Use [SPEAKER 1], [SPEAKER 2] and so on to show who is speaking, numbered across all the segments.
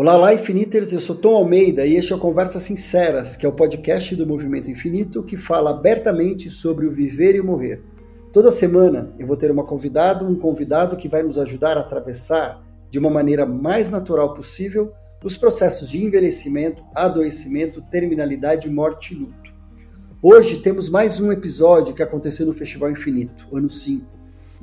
[SPEAKER 1] Olá, lá Infiniters, eu sou Tom Almeida e este é o Conversas Sinceras, que é o podcast do Movimento Infinito que fala abertamente sobre o viver e o morrer. Toda semana eu vou ter uma convidada, um convidado que vai nos ajudar a atravessar de uma maneira mais natural possível os processos de envelhecimento, adoecimento, terminalidade, morte e luto. Hoje temos mais um episódio que aconteceu no Festival Infinito, ano 5,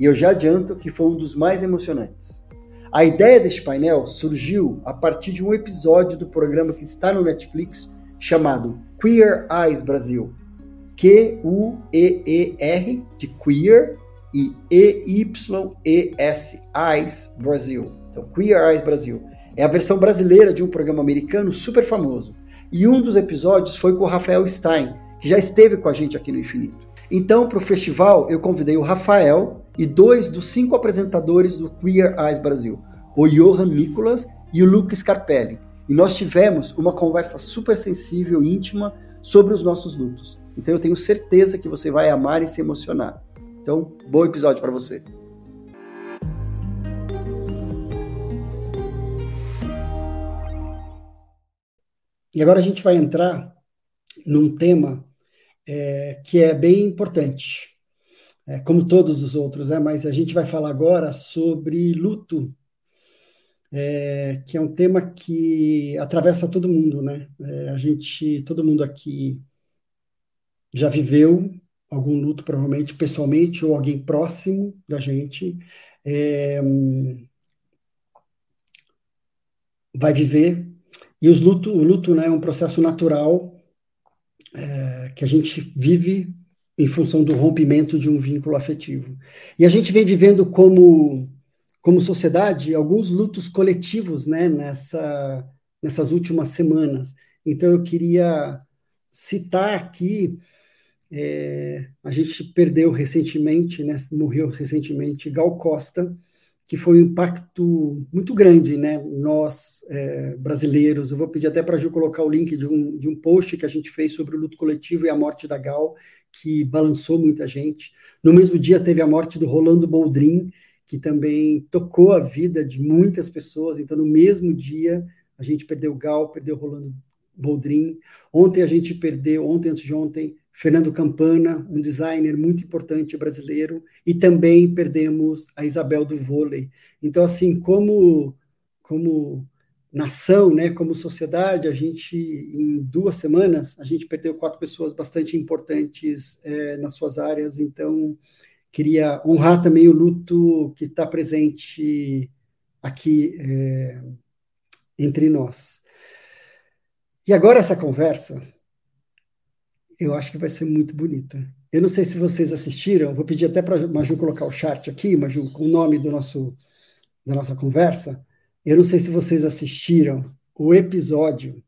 [SPEAKER 1] e eu já adianto que foi um dos mais emocionantes. A ideia deste painel surgiu a partir de um episódio do programa que está no Netflix chamado Queer Eyes Brasil. Q-U-E-E-R de Queer e E-Y-E-S Eyes Brasil. Então, Queer Eyes Brasil. É a versão brasileira de um programa americano super famoso. E um dos episódios foi com o Rafael Stein, que já esteve com a gente aqui no Infinito. Então, para o festival, eu convidei o Rafael e dois dos cinco apresentadores do Queer Eyes Brasil, o Johan Nicolas e o Luke Scarpelli. E nós tivemos uma conversa super sensível e íntima sobre os nossos lutos. Então eu tenho certeza que você vai amar e se emocionar. Então, bom episódio para você. E agora a gente vai entrar num tema é, que é bem importante, é, como todos os outros, né? mas a gente vai falar agora sobre luto, é, que é um tema que atravessa todo mundo, né? É, a gente, todo mundo aqui já viveu algum luto, provavelmente pessoalmente ou alguém próximo da gente. É, vai viver. E os luto, o luto né, é um processo natural é, que a gente vive em função do rompimento de um vínculo afetivo. E a gente vem vivendo como, como sociedade alguns lutos coletivos né, nessa, nessas últimas semanas. Então eu queria citar aqui, é, a gente perdeu recentemente, né, morreu recentemente Gal Costa, que foi um impacto muito grande, né? Nós, é, brasileiros, eu vou pedir até para a Ju colocar o link de um, de um post que a gente fez sobre o luto coletivo e a morte da Gal, que balançou muita gente. No mesmo dia teve a morte do Rolando Boldrin, que também tocou a vida de muitas pessoas. Então, no mesmo dia, a gente perdeu Gal, perdeu Rolando Boldrin. Ontem a gente perdeu, ontem antes de ontem, Fernando Campana, um designer muito importante brasileiro, e também perdemos a Isabel do vôlei. Então, assim, como, como nação, né, como sociedade, a gente, em duas semanas, a gente perdeu quatro pessoas bastante importantes é, nas suas áreas, então queria honrar também o luto que está presente aqui é, entre nós. E agora essa conversa, eu acho que vai ser muito bonita. Eu não sei se vocês assistiram, vou pedir até para a Maju colocar o chat aqui, Maju, com o nome do nosso, da nossa conversa. Eu não sei se vocês assistiram o episódio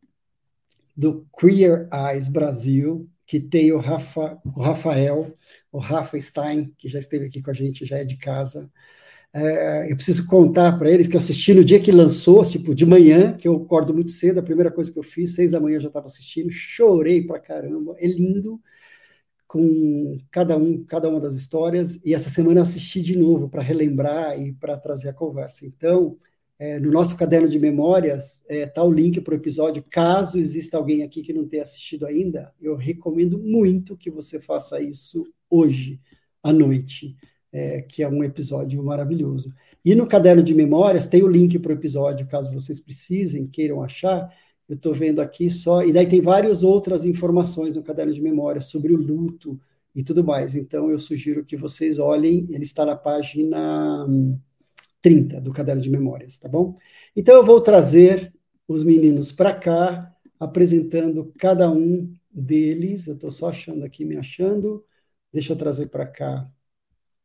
[SPEAKER 1] do Queer Eyes Brasil, que tem o, Rafa, o Rafael, o Rafa Stein, que já esteve aqui com a gente, já é de casa. É, eu preciso contar para eles que eu assisti no dia que lançou, tipo, de manhã, que eu acordo muito cedo, a primeira coisa que eu fiz, seis da manhã eu já estava assistindo, chorei pra caramba, é lindo, com cada um, cada uma das histórias, e essa semana eu assisti de novo para relembrar e para trazer a conversa. Então, é, no nosso caderno de memórias está é, tá o link para o episódio. Caso exista alguém aqui que não tenha assistido ainda, eu recomendo muito que você faça isso hoje à noite é, que é um episódio maravilhoso. E no caderno de memórias tem o link para o episódio, caso vocês precisem, queiram achar. Eu estou vendo aqui só. E daí tem várias outras informações no caderno de memórias sobre o luto e tudo mais. Então eu sugiro que vocês olhem, ele está na página 30 do caderno de memórias, tá bom? Então eu vou trazer os meninos para cá, apresentando cada um deles. Eu estou só achando aqui, me achando. Deixa eu trazer para cá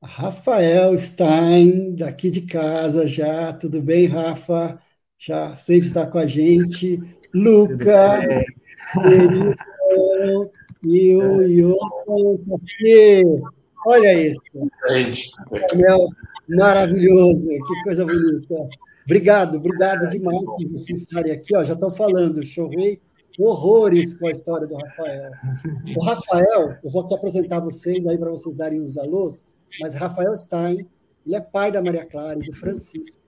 [SPEAKER 1] Rafael Stein, daqui de casa já. Tudo bem, Rafa? Já sempre está com a gente. Luca, e o Ion Olha isso. Maravilhoso, que coisa bonita. Obrigado, obrigado demais por vocês estarem aqui. Ó, já estão falando, chovei horrores com a história do Rafael. O Rafael, eu vou aqui apresentar vocês aí para vocês darem os alôs mas Rafael Stein, ele é pai da Maria Clara e do Francisco.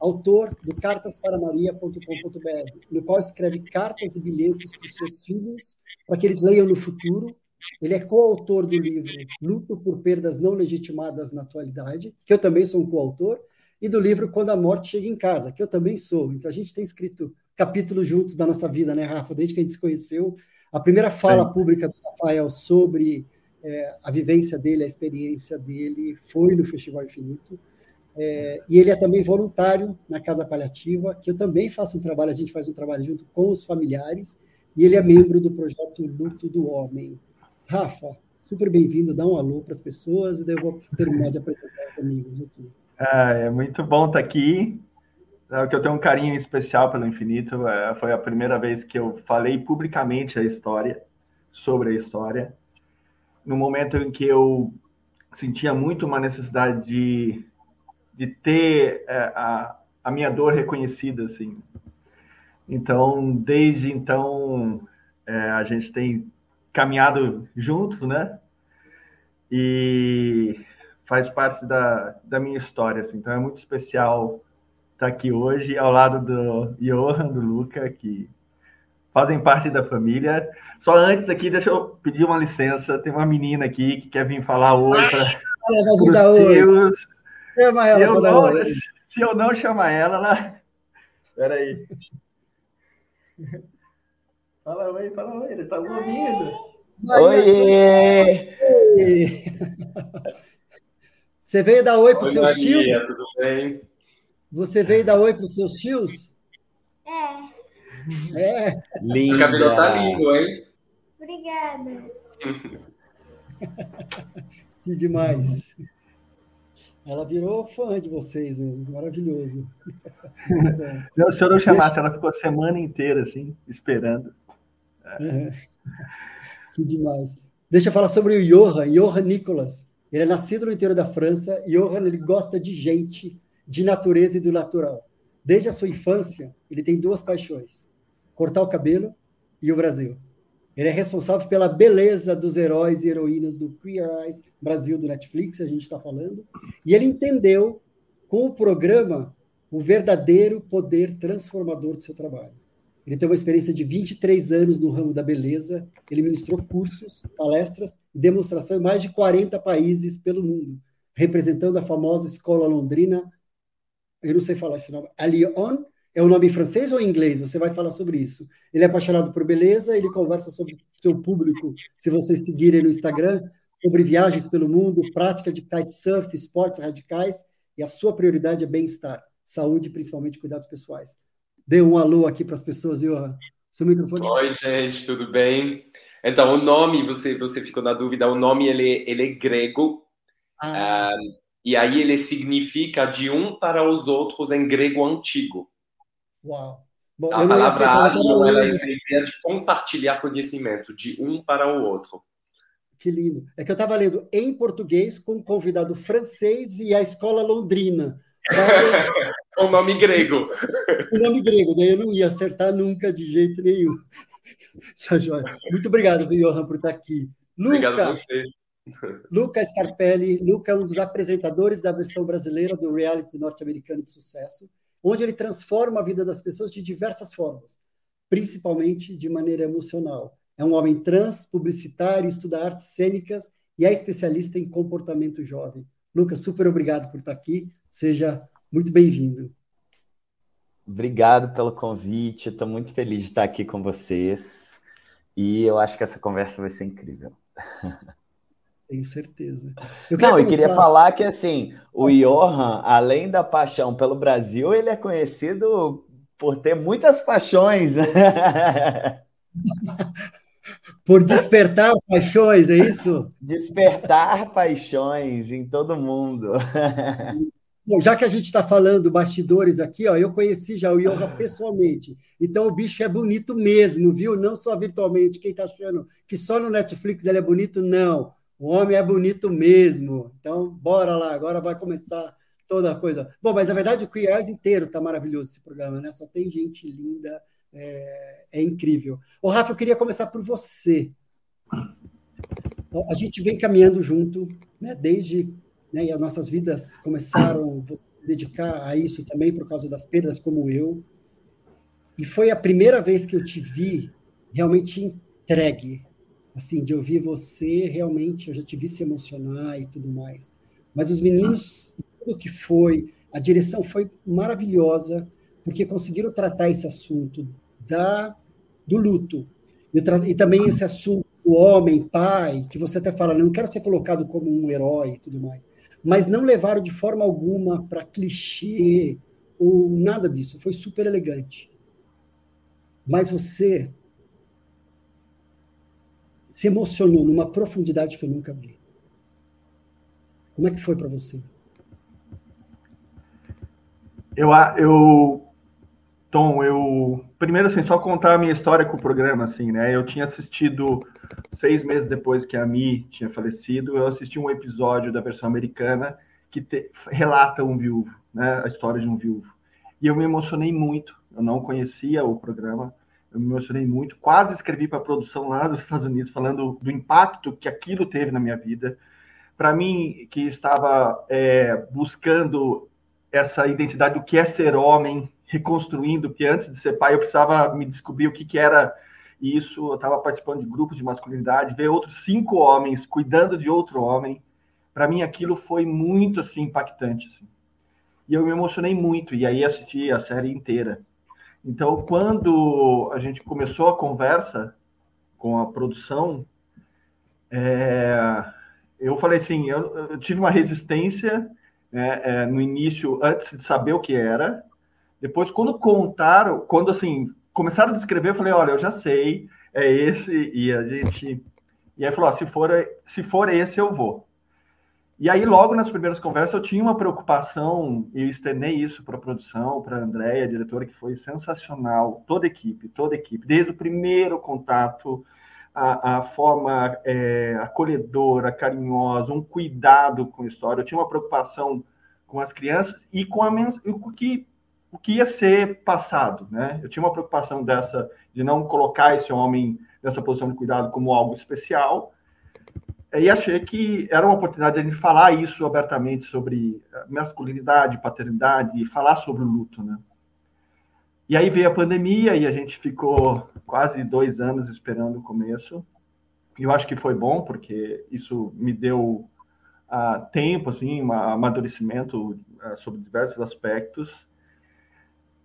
[SPEAKER 1] autor do cartasparamaria.com.br, no qual escreve cartas e bilhetes para os seus filhos, para que eles leiam no futuro. Ele é coautor do livro Luto por Perdas Não Legitimadas na Atualidade, que eu também sou um coautor, e do livro Quando a Morte Chega em Casa, que eu também sou. Então a gente tem escrito capítulos juntos da nossa vida, né, Rafa? Desde que a gente se conheceu. A primeira fala é. pública do Rafael sobre é, a vivência dele, a experiência dele, foi no Festival Infinito. É, e ele é também voluntário na Casa Paliativa, que eu também faço um trabalho, a gente faz um trabalho junto com os familiares, e ele é membro do projeto Luto do Homem. Rafa, super bem-vindo, dá um alô para as pessoas, e daí eu vou terminar de apresentar os amigos aqui.
[SPEAKER 2] Ah, é muito bom estar aqui. É que eu tenho um carinho especial pelo Infinito. É, foi a primeira vez que eu falei publicamente a história, sobre a história, no momento em que eu sentia muito uma necessidade de, de ter é, a, a minha dor reconhecida, assim. Então, desde então, é, a gente tem caminhado juntos, né? E faz parte da, da minha história, assim. Então, é muito especial estar aqui hoje ao lado do Johan, do Luca, que fazem parte da família. Só antes aqui, deixa eu pedir uma licença. Tem uma menina aqui que quer vir falar oi para os seus. Chama ela se, eu não, se eu não chamar ela, ela... Espera aí. Fala oi, fala oi, ele está ouvindo.
[SPEAKER 1] Oi! oi. Você veio dar oi para os seus tios?
[SPEAKER 3] Tudo bem?
[SPEAKER 1] Você veio dar oi para os seus tios?
[SPEAKER 3] É. É. Linda. O cabelo tá lindo, hein?
[SPEAKER 4] Obrigada.
[SPEAKER 1] que demais. Ela virou fã de vocês, maravilhoso.
[SPEAKER 2] Se eu não chamasse, ela ficou a semana inteira assim, esperando.
[SPEAKER 1] É. Que demais. Deixa eu falar sobre o Johan, Johan Nicolas. Ele é nascido no interior da França. Johan, ele gosta de gente, de natureza e do natural. Desde a sua infância, ele tem duas paixões: cortar o cabelo e o Brasil. Ele é responsável pela beleza dos heróis e heroínas do Queer Eyes Brasil do Netflix, a gente está falando. E ele entendeu, com o programa, o verdadeiro poder transformador do seu trabalho. Ele tem uma experiência de 23 anos no ramo da beleza. Ele ministrou cursos, palestras e demonstração em mais de 40 países pelo mundo, representando a famosa escola londrina eu não sei falar esse nome, Alion, é o nome em francês ou em inglês? Você vai falar sobre isso. Ele é apaixonado por beleza, ele conversa sobre o seu público, se vocês seguirem no Instagram, sobre viagens pelo mundo, prática de kitesurf, esportes radicais, e a sua prioridade é bem-estar, saúde, principalmente cuidados pessoais. Dê um alô aqui para as pessoas, Johan. Seu microfone.
[SPEAKER 3] Oi, gente, tudo bem? Então, o nome, você, você ficou na dúvida, o nome ele, ele é grego. Ah. Um, e aí ele significa de um para os outros em grego antigo.
[SPEAKER 1] Uau!
[SPEAKER 3] Bom, a palavra alio, ela é essa ideia de compartilhar conhecimento de um para o outro.
[SPEAKER 1] Que lindo. É que eu estava lendo em português com um convidado francês e a escola londrina.
[SPEAKER 3] com nome grego.
[SPEAKER 1] Com nome grego, daí eu não ia acertar nunca de jeito nenhum. Tá Muito obrigado, Johan, por estar aqui.
[SPEAKER 3] Luca, obrigado a vocês.
[SPEAKER 1] Luca Scarpelli. Luca é um dos apresentadores da versão brasileira do reality norte-americano de sucesso, onde ele transforma a vida das pessoas de diversas formas, principalmente de maneira emocional. É um homem trans, publicitário, estuda artes cênicas e é especialista em comportamento jovem. Luca, super obrigado por estar aqui. Seja muito bem-vindo.
[SPEAKER 5] Obrigado pelo convite. Estou muito feliz de estar aqui com vocês. E eu acho que essa conversa vai ser incrível.
[SPEAKER 1] Tenho certeza.
[SPEAKER 5] Eu Não, começar... eu queria falar que assim, o Johan, além da paixão pelo Brasil, ele é conhecido por ter muitas paixões.
[SPEAKER 1] por despertar paixões, é isso?
[SPEAKER 5] Despertar paixões em todo mundo.
[SPEAKER 1] Bom, já que a gente está falando bastidores aqui, ó, eu conheci já o Johan pessoalmente. Então o bicho é bonito mesmo, viu? Não só virtualmente. Quem está achando que só no Netflix ele é bonito, não. O homem é bonito mesmo. Então, bora lá, agora vai começar toda a coisa. Bom, mas na verdade o Queer Eyes inteiro tá maravilhoso esse programa, né? Só tem gente linda, é, é incrível. Ô, Rafa, eu queria começar por você. A gente vem caminhando junto, né? Desde né, e as nossas vidas começaram a se dedicar a isso também por causa das perdas, como eu. E foi a primeira vez que eu te vi realmente entregue, assim, de ouvir você realmente, eu já te vi se emocionar e tudo mais. Mas os meninos, tudo que foi, a direção foi maravilhosa, porque conseguiram tratar esse assunto da do luto e, e também esse assunto do homem, pai, que você até fala, não quero ser colocado como um herói e tudo mais, mas não levaram de forma alguma para clichê ou nada disso, foi super elegante. Mas você se emocionou numa profundidade que eu nunca vi. Como é que foi para você?
[SPEAKER 2] Eu, eu, Tom, eu primeiro assim só contar a minha história com o programa, assim, né? Eu tinha assistido seis meses depois que a Mi tinha falecido, eu assisti um episódio da versão americana que te, relata um viúvo, né? A história de um viúvo. E eu me emocionei muito. Eu não conhecia o programa, eu me emocionei muito, quase escrevi para a produção lá dos Estados Unidos falando do impacto que aquilo teve na minha vida. Para mim, que estava é, buscando essa identidade do que é ser homem, reconstruindo, que antes de ser pai eu precisava me descobrir o que, que era isso. Eu estava participando de grupos de masculinidade, ver outros cinco homens cuidando de outro homem. Para mim, aquilo foi muito assim impactante. Assim. E eu me emocionei muito, e aí assisti a série inteira. Então, quando a gente começou a conversa com a produção, é, eu falei assim, eu, eu, tive uma resistência né, é, no início, antes de saber o que era. Depois, quando contaram, quando assim começaram a descrever, eu falei, olha, eu já sei, é esse, e a gente, e aí falou, se for, se for esse, eu vou. E aí, logo nas primeiras conversas, eu tinha uma preocupação, e eu externei isso para a produção, para a Andréia, diretora, que foi sensacional, toda a equipe, toda a equipe, desde o primeiro contato, a, a forma é, acolhedora, carinhosa, um cuidado com a história. Eu tinha uma preocupação com as crianças e com a que o que ia ser passado, né? Eu tinha uma preocupação dessa de não colocar esse homem nessa posição de cuidado como algo especial, e achei que era uma oportunidade de falar isso abertamente sobre masculinidade, paternidade, falar sobre o luto, né? E aí veio a pandemia e a gente ficou quase dois anos esperando o começo. E eu acho que foi bom, porque isso me deu uh, tempo, assim, um amadurecimento uh, sobre diversos aspectos.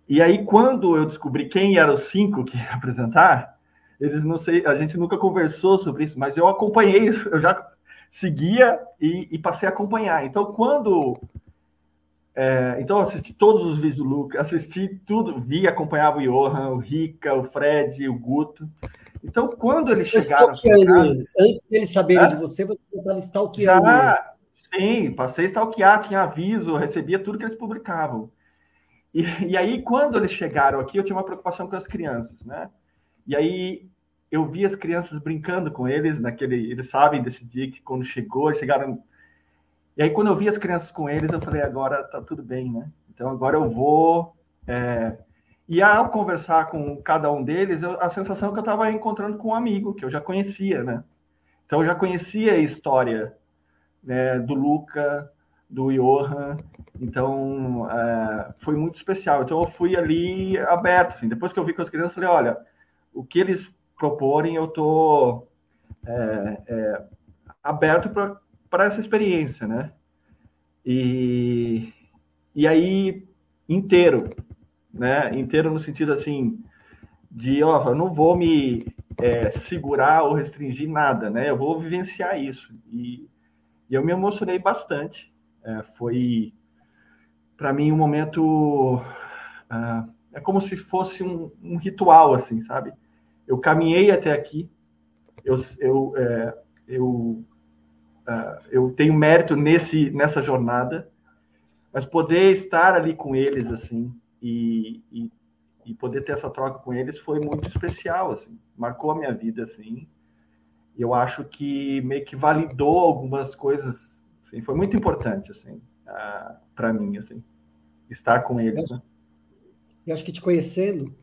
[SPEAKER 2] E aí, quando eu descobri quem eram os cinco que ia apresentar, eles não sei, a gente nunca conversou sobre isso, mas eu acompanhei isso, eu já seguia e, e passei a acompanhar. Então, quando é, então assisti todos os vídeos do Luca, assisti tudo, vi, acompanhava o Johan, o Rica, o Fred, o Guto. Então, quando eles chegaram.
[SPEAKER 1] Casa, eles. Antes deles saberem é? de você, você estava stalkeando já,
[SPEAKER 2] Sim, passei a stalkear, tinha aviso, recebia tudo que eles publicavam. E, e aí, quando eles chegaram aqui, eu tinha uma preocupação com as crianças, né? E aí eu vi as crianças brincando com eles naquele, eles sabem desse dia que quando chegou, chegaram. E aí quando eu vi as crianças com eles, eu falei agora tá tudo bem, né? Então agora eu vou. É... E ao conversar com cada um deles, eu, a sensação é que eu estava encontrando com um amigo que eu já conhecia, né? Então eu já conhecia a história né, do Luca, do Johan, então é, foi muito especial. Então eu fui ali aberto, assim. Depois que eu vi com as crianças, falei, olha, o que eles proporem, eu estou é, é, aberto para essa experiência, né? E, e aí, inteiro, né? Inteiro no sentido assim, de, ó, eu não vou me é, segurar ou restringir nada, né? Eu vou vivenciar isso. E, e eu me emocionei bastante. É, foi, para mim, um momento... Uh, é como se fosse um, um ritual, assim, sabe? eu caminhei até aqui, eu, eu, é, eu, uh, eu tenho mérito nesse, nessa jornada, mas poder estar ali com eles, assim, e, e, e, poder ter essa troca com eles foi muito especial, assim, marcou a minha vida, assim, eu acho que meio que validou algumas coisas, assim, foi muito importante, assim, uh, para mim, assim, estar com eles, né?
[SPEAKER 1] Eu acho que te conhecendo,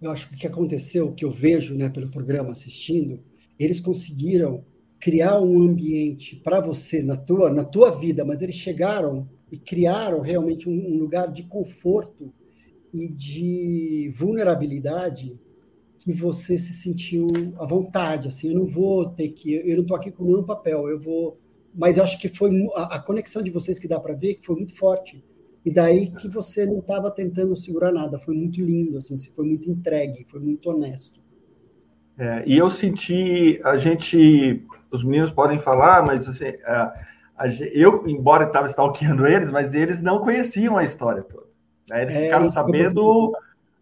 [SPEAKER 1] eu acho que o que aconteceu, o que eu vejo né, pelo programa assistindo, eles conseguiram criar um ambiente para você na tua na tua vida, mas eles chegaram e criaram realmente um, um lugar de conforto e de vulnerabilidade que você se sentiu à vontade, assim, eu não vou ter que, eu não estou aqui com nenhum papel, eu vou, mas acho que foi a, a conexão de vocês que dá para ver que foi muito forte, e daí que você não estava tentando segurar nada, foi muito lindo, assim, foi muito entregue, foi muito honesto.
[SPEAKER 2] É, e eu senti, a gente, os meninos podem falar, mas assim, a, a, eu, embora estava stalkeando eles, mas eles não conheciam a história toda. Né? Eles é, ficaram sabendo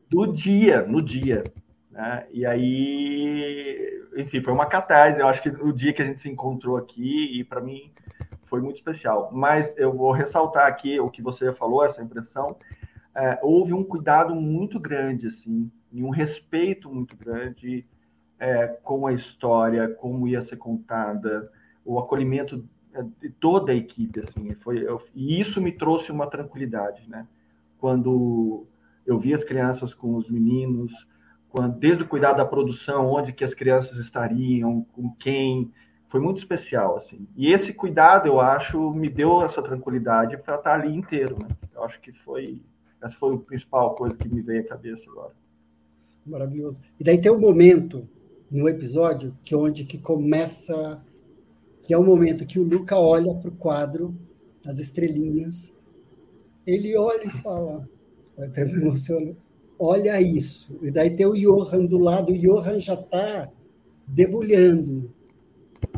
[SPEAKER 2] do dia, no dia. Né? E aí, enfim, foi uma catarse. Eu acho que o dia que a gente se encontrou aqui, e para mim foi muito especial. Mas eu vou ressaltar aqui o que você falou, essa impressão. É, houve um cuidado muito grande, assim, e um respeito muito grande é, com a história, como ia ser contada, o acolhimento é, de toda a equipe, assim, foi, eu, e isso me trouxe uma tranquilidade, né? Quando eu vi as crianças com os meninos, desde o cuidado da produção, onde que as crianças estariam, com quem, foi muito especial, assim. E esse cuidado, eu acho, me deu essa tranquilidade para estar ali inteiro, né? Eu acho que foi, essa foi a principal coisa que me veio à cabeça agora.
[SPEAKER 1] Maravilhoso. E daí tem um momento no episódio que é onde que começa, que é o momento que o Luca olha para o quadro, as estrelinhas, ele olha e fala, até me emociona, olha isso. E daí tem o Johan do lado, o Johan já está debulhando.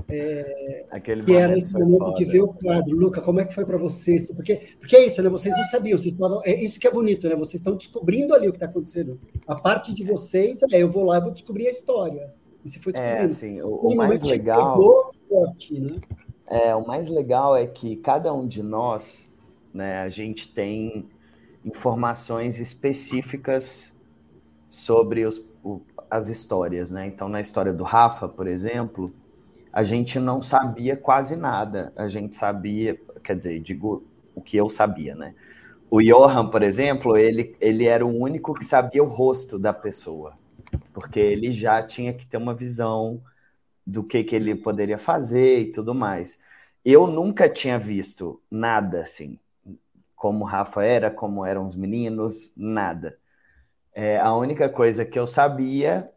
[SPEAKER 1] É, que era esse momento foda. de ver o quadro. Luca, como é que foi para vocês? Porque, porque é isso, né? Vocês não sabiam, vocês estavam. É isso que é bonito, né? Vocês estão descobrindo ali o que está acontecendo. A parte de vocês é eu vou lá e vou descobrir a história. E se foi
[SPEAKER 5] É, assim, o, o mais legal. Forte, né? É, o mais legal é que cada um de nós, né, a gente tem informações específicas sobre os, o, as histórias, né? Então, na história do Rafa, por exemplo, a gente não sabia quase nada. A gente sabia, quer dizer, digo o que eu sabia, né? O Johan, por exemplo, ele, ele era o único que sabia o rosto da pessoa, porque ele já tinha que ter uma visão do que, que ele poderia fazer e tudo mais. Eu nunca tinha visto nada assim como o Rafa era, como eram os meninos, nada. É, a única coisa que eu sabia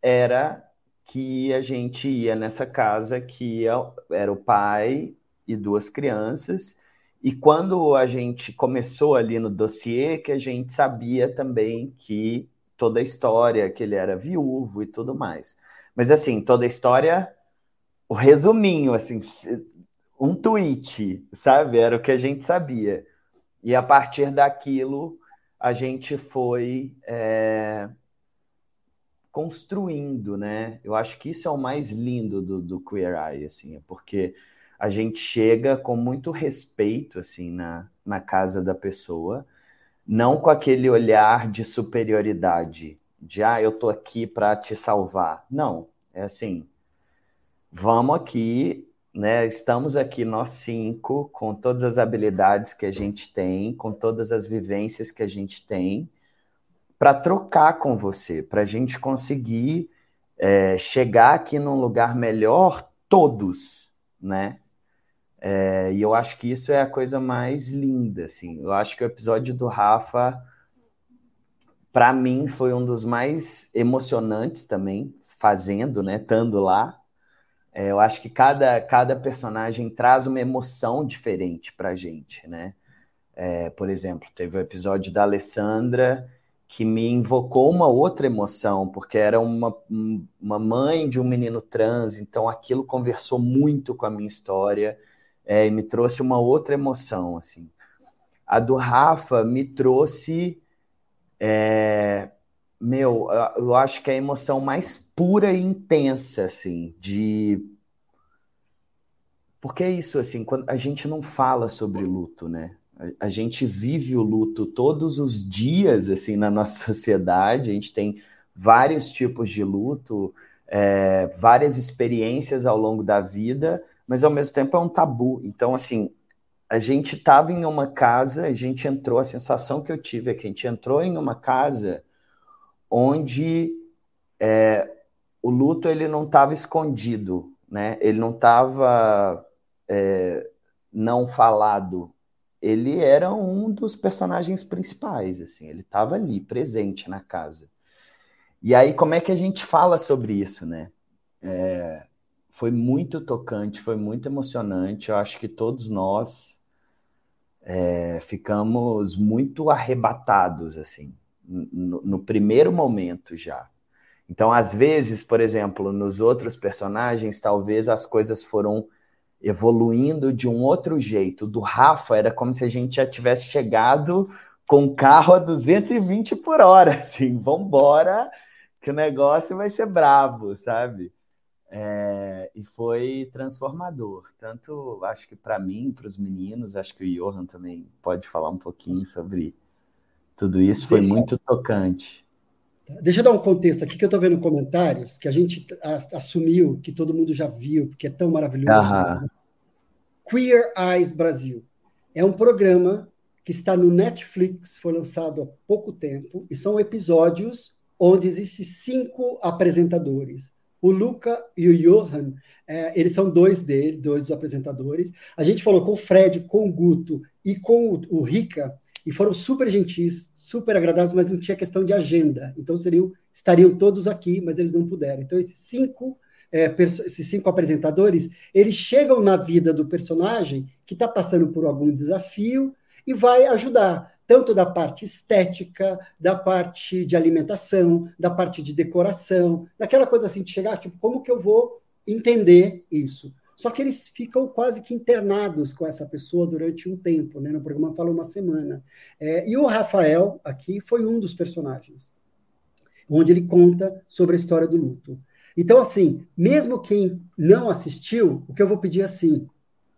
[SPEAKER 5] era que a gente ia nessa casa que era o pai e duas crianças, e quando a gente começou ali no dossiê, que a gente sabia também que toda a história, que ele era viúvo e tudo mais. Mas assim, toda a história, o resuminho, assim, um tweet, sabe? Era o que a gente sabia. E a partir daquilo, a gente foi é, construindo, né? Eu acho que isso é o mais lindo do, do Queer Eye, assim, é porque a gente chega com muito respeito, assim, na, na casa da pessoa, não com aquele olhar de superioridade, de, ah, eu tô aqui para te salvar. Não, é assim, vamos aqui né? Estamos aqui nós cinco, com todas as habilidades que a gente tem, com todas as vivências que a gente tem, para trocar com você, para a gente conseguir é, chegar aqui num lugar melhor, todos, né? É, e eu acho que isso é a coisa mais linda, assim. Eu acho que o episódio do Rafa, para mim, foi um dos mais emocionantes também, fazendo, né? Estando lá, é, eu acho que cada, cada personagem traz uma emoção diferente para a gente, né? É, por exemplo, teve o episódio da Alessandra que me invocou uma outra emoção, porque era uma, uma mãe de um menino trans, então aquilo conversou muito com a minha história é, e me trouxe uma outra emoção, assim. A do Rafa me trouxe é, meu, eu acho que é a emoção mais pura e intensa, assim, de. Porque é isso, assim, quando a gente não fala sobre luto, né? A, gente vive o luto todos os dias, assim, na nossa sociedade. A gente tem vários tipos de luto, é, várias experiências ao longo da vida, mas ao mesmo tempo é um tabu. Então, assim, a gente estava em uma casa, a gente entrou, a sensação que eu tive é que a gente entrou em uma casa onde é, o luto ele não estava escondido, né? Ele não estava é, não falado. Ele era um dos personagens principais, assim. Ele estava ali, presente na casa. E aí, como é que a gente fala sobre isso, né? É, foi muito tocante, foi muito emocionante. Eu acho que todos nós é, ficamos muito arrebatados, assim, no, no primeiro momento já. Então, às vezes, por exemplo, nos outros personagens, talvez as coisas foram evoluindo de um outro jeito. Do Rafa era como se a gente já tivesse chegado com o carro a 220 por hora, assim, vambora, que o negócio vai ser brabo, sabe? É, e foi transformador. Tanto, acho que para mim, para os meninos, acho que o Johan também pode falar um pouquinho sobre tudo isso. Foi Deixa... muito tocante.
[SPEAKER 1] Deixa eu dar um contexto aqui que eu estou vendo comentários que a gente assumiu que todo mundo já viu, porque é tão maravilhoso. Aham. Queer Eyes Brasil. É um programa que está no Netflix, foi lançado há pouco tempo, e são episódios onde existem cinco apresentadores. O Luca e o Johan, é, eles são dois dele, dois dos apresentadores. A gente falou com o Fred, com o Guto e com o, o Rica, e foram super gentis, super agradáveis, mas não tinha questão de agenda. Então seriam, estariam todos aqui, mas eles não puderam. Então esses cinco, é, esses cinco apresentadores, eles chegam na vida do personagem que está passando por algum desafio e vai ajudar, tanto da parte estética, da parte de alimentação, da parte de decoração, daquela coisa assim de chegar, tipo, como que eu vou entender isso? Só que eles ficam quase que internados com essa pessoa durante um tempo, né? No programa fala uma semana. É, e o Rafael aqui foi um dos personagens, onde ele conta sobre a história do luto. Então, assim, mesmo quem não assistiu, o que eu vou pedir é assim: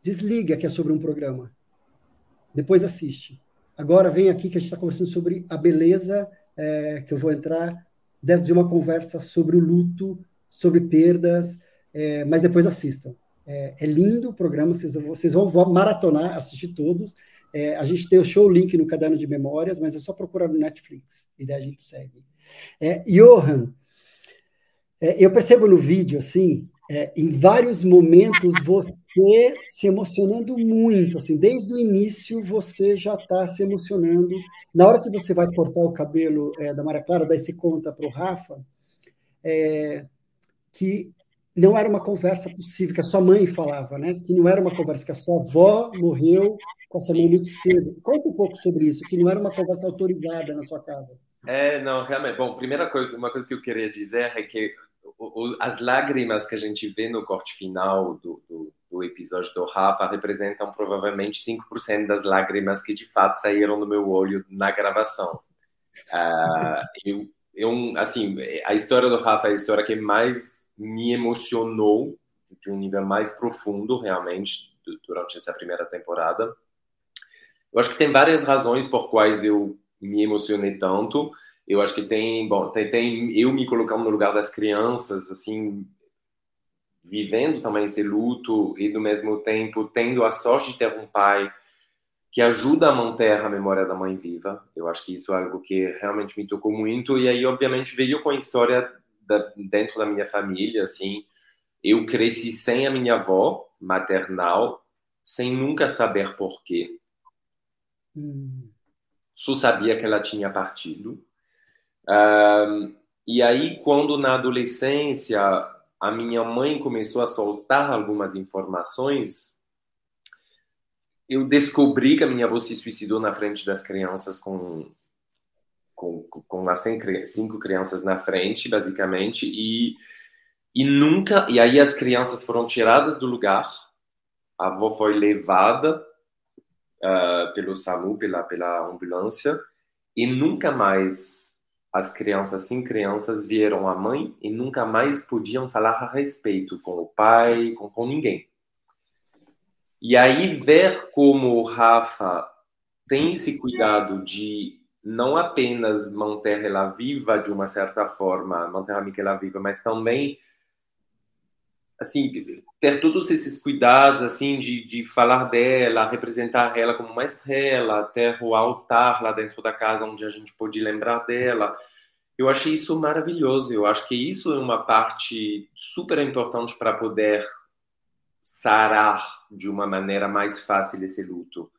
[SPEAKER 1] desliga que é sobre um programa. Depois assiste. Agora vem aqui que a gente está conversando sobre a beleza, é, que eu vou entrar de uma conversa sobre o luto, sobre perdas, é, mas depois assistam. É, é, lindo o programa, vocês, vocês vão, maratonar, assistir todos. É, a gente tem o show link no caderno de memórias, mas é só procurar no Netflix e daí a gente segue. É, Johan, é, eu percebo no vídeo, assim, é, em vários momentos você se emocionando muito, assim, desde o início você já está se emocionando. Na hora que você vai cortar o cabelo é, da Maria Clara, daí você conta para o Rafa que não era uma conversa possível, que a sua mãe falava, né? Que não era uma conversa, que a sua avó morreu com a sua mãe muito cedo. Conta um pouco sobre isso, que não era uma conversa autorizada na sua casa.
[SPEAKER 3] É, não, realmente. Bom, primeira coisa, uma coisa que eu queria dizer é que as lágrimas que a gente vê no corte final do, do, do episódio do Rafa representam provavelmente 5% das lágrimas que de fato saíram do meu olho na gravação. Uh, eu, eu, assim, a história do Rafa é a história que mais me emocionou de um nível mais profundo, realmente, durante essa primeira temporada. Eu acho que tem várias razões por quais eu me emocionei tanto. Eu acho que tem, bom, tem, tem eu me colocando no lugar das crianças, assim, vivendo também esse luto e, do mesmo tempo, tendo a sorte de ter um pai que ajuda a manter a memória da mãe viva. Eu acho que isso é algo que realmente me tocou muito. E aí, obviamente, veio com a história da, dentro da minha família, assim, eu cresci sem a minha avó maternal, sem nunca saber porquê. Hum. Só sabia que ela tinha partido. Um, e aí, quando na adolescência a minha mãe começou a soltar algumas informações, eu descobri que a minha avó se suicidou na frente das crianças com com, com as cinco crianças na frente, basicamente, e, e nunca. E aí as crianças foram tiradas do lugar, a avó foi levada uh, pelo SAMU, pela, pela ambulância, e nunca mais as crianças, cinco crianças, vieram a mãe e nunca mais podiam falar a respeito com o pai, com, com ninguém. E aí ver como o Rafa tem esse cuidado de não apenas manter ela viva de uma certa forma, manter a Miquela viva, mas também assim ter todos esses cuidados assim de, de falar dela, representar ela como uma estrela, ter o altar lá dentro da casa onde a gente pode lembrar dela. Eu achei isso maravilhoso. Eu acho que isso é uma parte super importante para poder sarar de uma maneira mais fácil esse luto.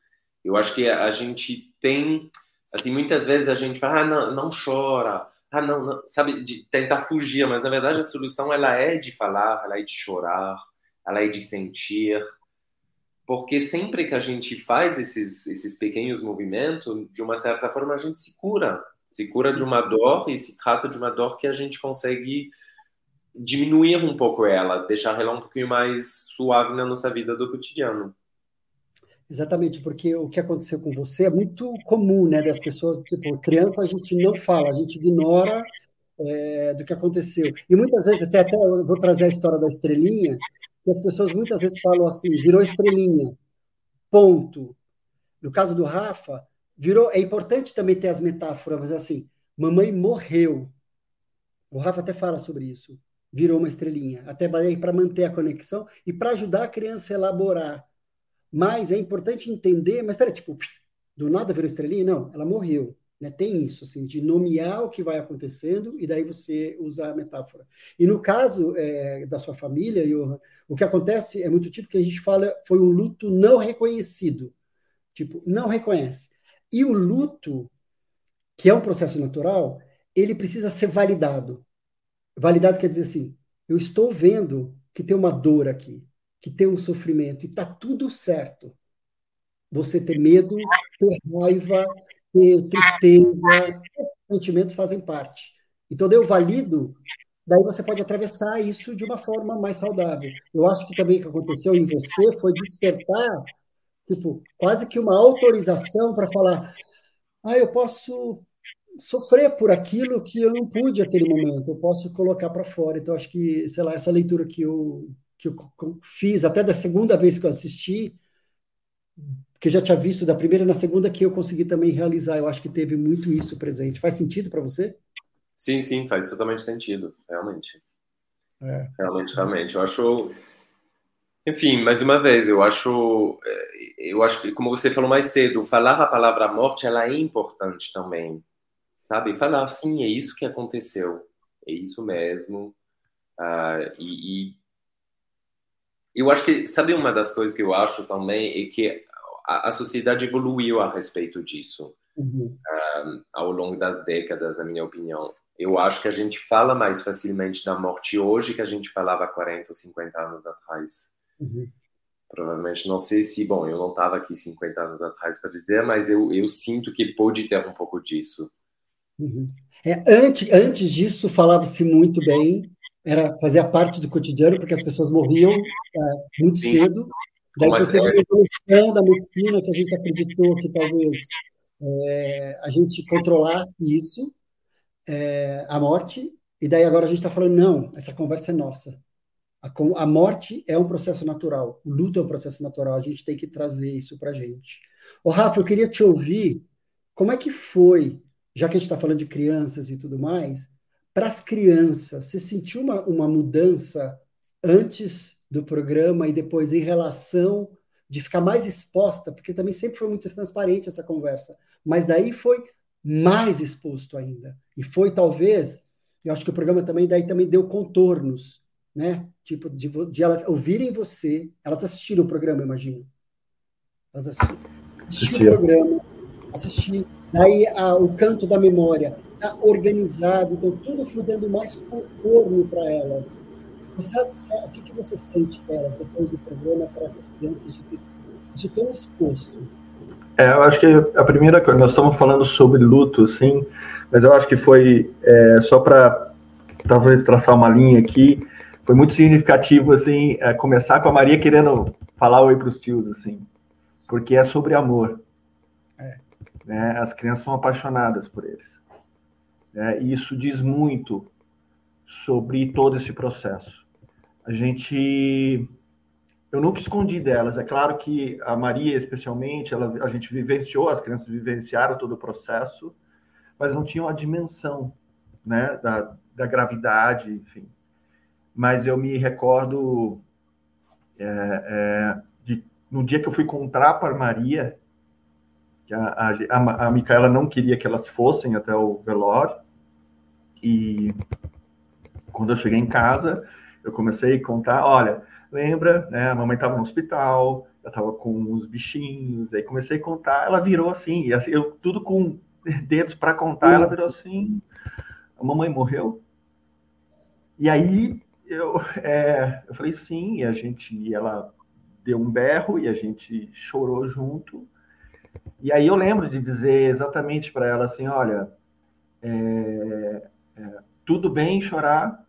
[SPEAKER 3] Eu acho que a gente tem, assim, muitas vezes a gente fala, ah, não, não chora, ah, não, não, sabe, de tentar fugir, mas na verdade a solução ela é de falar, ela é de chorar, ela é de sentir, porque sempre que a gente faz esses, esses pequenos movimentos, de uma certa forma a gente se cura, se cura de uma dor e se trata de uma dor que a gente consegue diminuir um pouco ela, deixar ela um pouquinho mais suave na nossa vida do cotidiano.
[SPEAKER 1] Exatamente, porque o que aconteceu com você é muito comum, né, das pessoas, tipo, criança a gente não fala, a gente ignora é, do que aconteceu. E muitas vezes, até, até eu vou trazer a história da estrelinha, que as pessoas muitas vezes falam assim, virou estrelinha, ponto. No caso do Rafa, virou, é importante também ter as metáforas, mas assim, mamãe morreu. O Rafa até fala sobre isso virou uma estrelinha, até para manter a conexão e para ajudar a criança a elaborar. Mas é importante entender, mas espera, tipo, do nada virou estrelinha? Não, ela morreu. Né? Tem isso, assim, de nomear o que vai acontecendo e daí você usar a metáfora. E no caso é, da sua família, Johan, o que acontece é muito tipo que a gente fala foi um luto não reconhecido. Tipo, não reconhece. E o luto, que é um processo natural, ele precisa ser validado. Validado quer dizer assim, eu estou vendo que tem uma dor aqui, que tem um sofrimento, e está tudo certo. Você ter medo, ter raiva, ter tristeza, sentimentos fazem parte. Então, eu valido, daí você pode atravessar isso de uma forma mais saudável. Eu acho que também o que aconteceu em você foi despertar, tipo, quase que uma autorização para falar, ah, eu posso sofrer por aquilo que eu não pude naquele momento, eu posso colocar para fora. Então, acho que, sei lá, essa leitura que eu, que eu fiz, até da segunda vez que eu assisti, que eu já tinha visto da primeira na segunda, que eu consegui também realizar. Eu acho que teve muito isso presente. Faz sentido para você?
[SPEAKER 3] Sim, sim, faz totalmente sentido, realmente. É. Realmente, realmente. Eu acho. Enfim, mais uma vez, eu acho, eh, eu acho que, como você falou mais cedo, falar a palavra morte, ela é importante também sabe? Falar assim, é isso que aconteceu, é isso mesmo. Uh, e, e, eu acho que, sabe, uma das coisas que eu acho também é que a, a sociedade evoluiu a respeito disso uhum. uh, ao longo das décadas, na minha opinião. Eu acho que a gente fala mais facilmente da morte hoje que a gente falava 40 ou 50 anos atrás. Uhum. Provavelmente, não sei se, bom, eu não estava aqui 50 anos atrás para dizer, mas eu, eu sinto que pode ter um pouco disso.
[SPEAKER 1] Uhum. É, antes, antes disso, falava-se muito bem, era fazia parte do cotidiano, porque as pessoas morriam é, muito Sim. cedo. Daí Como teve a evolução da medicina, que a gente acreditou que talvez é, a gente controlasse isso, é, a morte, e daí agora a gente está falando, não, essa conversa é nossa. A, a, morte é um processo natural, o luto é um processo natural, a gente tem que trazer isso para a gente. Ô, Rafa, eu queria te ouvir, como é que foi já que a gente está falando de crianças e tudo mais, para as crianças, você sentiu uma, uma mudança antes do programa e depois em relação de ficar mais exposta, porque também sempre foi muito transparente essa conversa, mas daí foi mais exposto ainda. E foi talvez, eu acho que o programa também daí também deu contornos, né? Tipo, de, de elas ouvirem você, elas assistiram o programa, imagino. Elas assistiram, assistiram o programa, assistiram Daí a, o canto da memória está organizado, então tudo foi dando mais contorno para elas. E sabe, sabe, o que, que você sente delas depois do programa para essas crianças de ter isso tão exposto?
[SPEAKER 2] É, eu acho que a primeira coisa, nós estamos falando sobre luto, sim, mas eu acho que foi é, só para talvez traçar uma linha aqui, foi muito significativo assim é, começar com a Maria querendo falar oi para os tios assim, porque é sobre amor. Né? As crianças são apaixonadas por eles. Né? E isso diz muito sobre todo esse processo. A gente. Eu nunca escondi delas. É claro que a Maria, especialmente, ela, a gente vivenciou, as crianças vivenciaram todo o processo, mas não tinham a dimensão né, da, da gravidade, enfim. Mas eu me recordo é, é, de, no dia que eu fui contar para Maria que a, a, a Micaela não queria que elas fossem até o velório. E quando eu cheguei em casa, eu comecei a contar, olha, lembra, né? A mamãe estava no hospital, eu estava com os bichinhos, aí comecei a contar, ela virou assim, assim eu tudo com dedos para contar, ela virou assim, a mamãe morreu. E aí eu, é, eu falei sim, e a gente, e ela deu um berro e a gente chorou junto. E aí eu lembro de dizer exatamente para ela assim, olha, é, é, tudo bem chorar,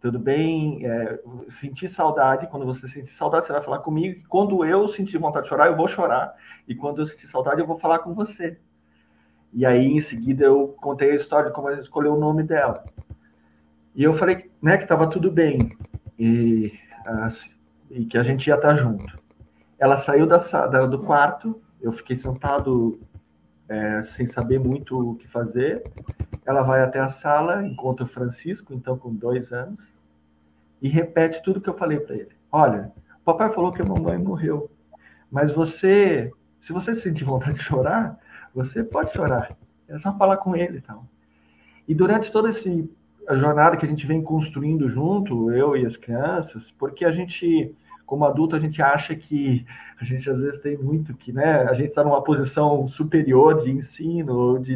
[SPEAKER 2] tudo bem é, sentir saudade. Quando você sentir saudade, você vai falar comigo. E quando eu sentir vontade de chorar, eu vou chorar. E quando eu sentir saudade, eu vou falar com você. E aí, em seguida, eu contei a história de como a gente escolheu o nome dela. E eu falei né, que estava tudo bem e, e, que a gente ia estar tá junto. Ela saiu da, da, do quarto, eu fiquei sentado é, sem saber muito o que fazer. Ela vai até a sala, encontra o Francisco, então com dois anos, e repete tudo que eu falei para ele. Olha, o papai falou que a mamãe morreu, mas você, se você sentir vontade de chorar, você pode chorar. É só falar com ele, então. E durante toda esse a jornada que a gente vem construindo junto, eu e as crianças, porque a gente, como adulto, a gente acha que a gente às vezes tem muito que, né? A gente está numa posição superior de ensino, de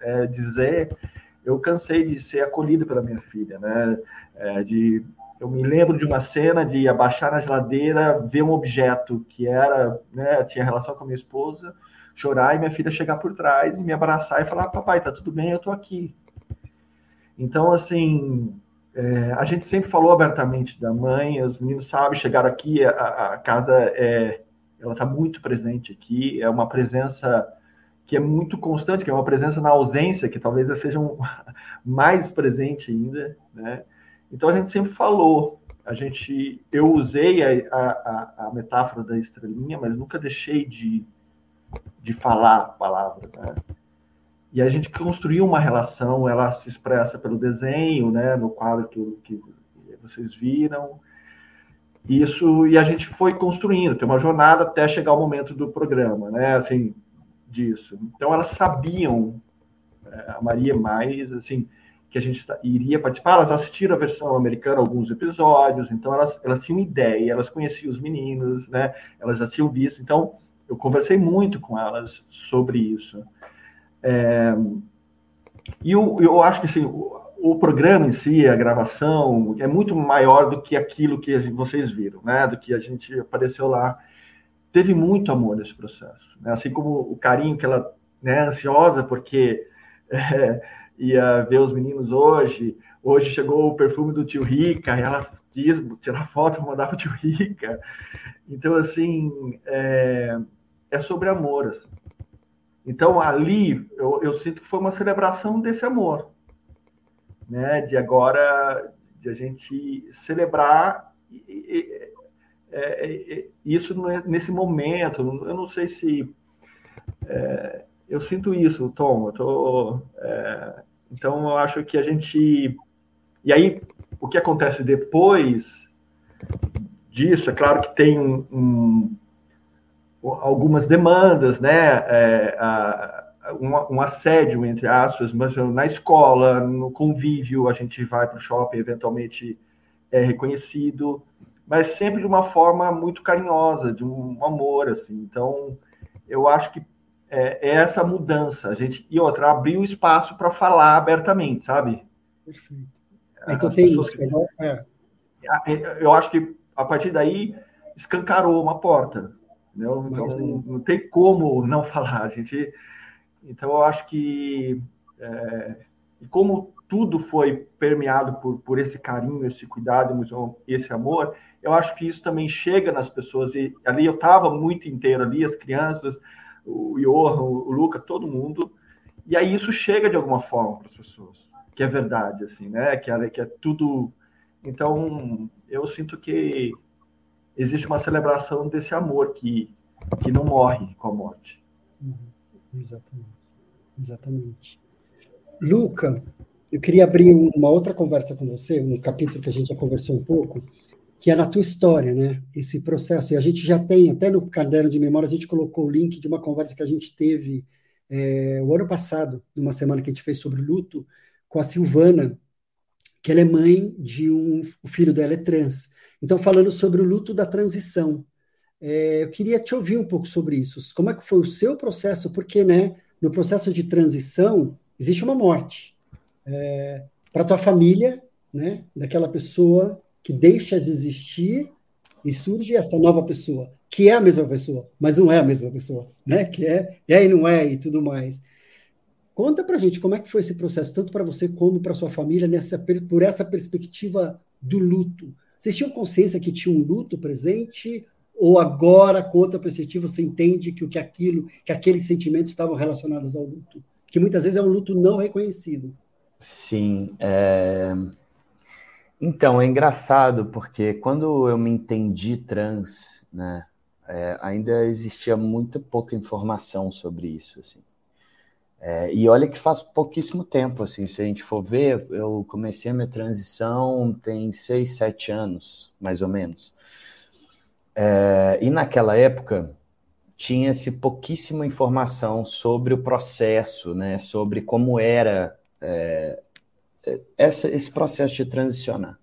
[SPEAKER 2] é, dizer. Eu cansei de ser acolhido pela minha filha, né? É, de eu me lembro de uma cena de abaixar na geladeira, ver um objeto que era, né, tinha relação com a minha esposa, chorar e minha filha chegar por trás e me abraçar e falar: "Papai, tá tudo bem, eu tô aqui". Então, assim, é, a gente sempre falou abertamente da mãe, os meninos sabem, chegaram aqui, a, a casa é, ela está muito presente aqui, é uma presença que é muito constante, que é uma presença na ausência, que talvez seja mais presente ainda, né? Então a gente sempre falou, a gente, eu usei a, a, a metáfora da estrelinha, mas nunca deixei de, de falar a palavra, né? E a gente construiu uma relação, ela se expressa pelo desenho, né, no quadro que, que vocês viram. Isso, e a gente foi construindo, tem uma jornada até chegar o momento do programa, né, assim, disso. Então, elas sabiam, é, a Maria mais, assim, que a gente iria participar, elas assistiram a versão americana, alguns episódios, então elas, elas tinham ideia, elas conheciam os meninos, né, elas já tinham visto, então eu conversei muito com elas sobre isso. É, e eu, eu acho que assim, o, o, programa em si, a gravação, é muito maior do que aquilo que vocês viram, né? Do que a gente apareceu lá. Teve muito amor nesse processo, né? assim como o carinho que ela, né, ansiosa porque é, ia ver os meninos hoje. Hoje chegou o perfume do tio Rica, ela quis tirar foto mandar para o tio Rica. Então, assim, é, é sobre amor. Assim. Então, ali, eu, eu, sinto que foi uma celebração desse amor, né? De agora, de a gente celebrar e, é, é, isso nesse momento. Eu não sei se... É, eu sinto isso, Tom. Eu tô, é, então, eu acho que a gente... E aí, o que acontece depois disso, é claro que tem um, um algumas demandas, né? É, a, um, um, assédio, entre aspas, mas na escola, no convívio, a gente vai para o shopping, eventualmente é reconhecido, mas sempre de uma forma muito carinhosa, de um amor, assim. Então, eu acho que é, é essa mudança. A gente, e outra, abrir o espaço para falar abertamente, sabe?
[SPEAKER 1] Perfeito. Então tem isso. Que... É.
[SPEAKER 2] Eu acho que a partir daí escancarou uma porta. Não, então, não tem como não falar. A gente, então, eu acho que, é, e como tudo foi permeado por, por esse carinho, esse cuidado, esse amor, eu acho que isso também chega nas pessoas. E ali eu estava muito inteiro ali, as crianças, o Johan, o Luca, todo mundo. E aí isso chega de alguma forma para as pessoas, que é verdade, assim, né? Que é, que é tudo. Então, eu sinto que existe uma celebração desse amor que, que não morre com a morte.
[SPEAKER 1] Uhum. Exatamente. Exatamente. Luca, eu queria abrir uma outra conversa com você, um capítulo que a gente já conversou um pouco, que é na tua história, né? Esse processo. E a gente já tem, até no caderno de memória, a gente colocou o link de uma conversa que a gente teve é, o ano passado, numa semana que a gente fez sobre luto, com a Silvana, que ela é mãe de um o filho dela é trans. Então, falando sobre o luto da transição, é, eu queria te ouvir um pouco sobre isso. Como é que foi o seu processo? Porque, né, no processo de transição existe uma morte é, para tua família, né, daquela pessoa que deixa de existir e surge essa nova pessoa, que é a mesma pessoa, mas não é a mesma pessoa, né? Que é, é e não é e tudo mais. Conta pra gente como é que foi esse processo, tanto para você como para sua família, nessa, por essa perspectiva do luto. Vocês tinham consciência que tinha um luto presente? Ou agora, com outra perspectiva, você entende que o que aquilo, que aqueles sentimentos estavam relacionados ao luto? Que muitas vezes é um luto não reconhecido.
[SPEAKER 5] Sim, é... Então, é engraçado porque quando eu me entendi trans, né, é, ainda existia muito pouca informação sobre isso, assim. É, e olha que faz pouquíssimo tempo, assim, se a gente for ver, eu comecei a minha transição tem seis, sete anos, mais ou menos. É, e naquela época tinha-se pouquíssima informação sobre o processo, né, sobre como era é, essa, esse processo de transicionar.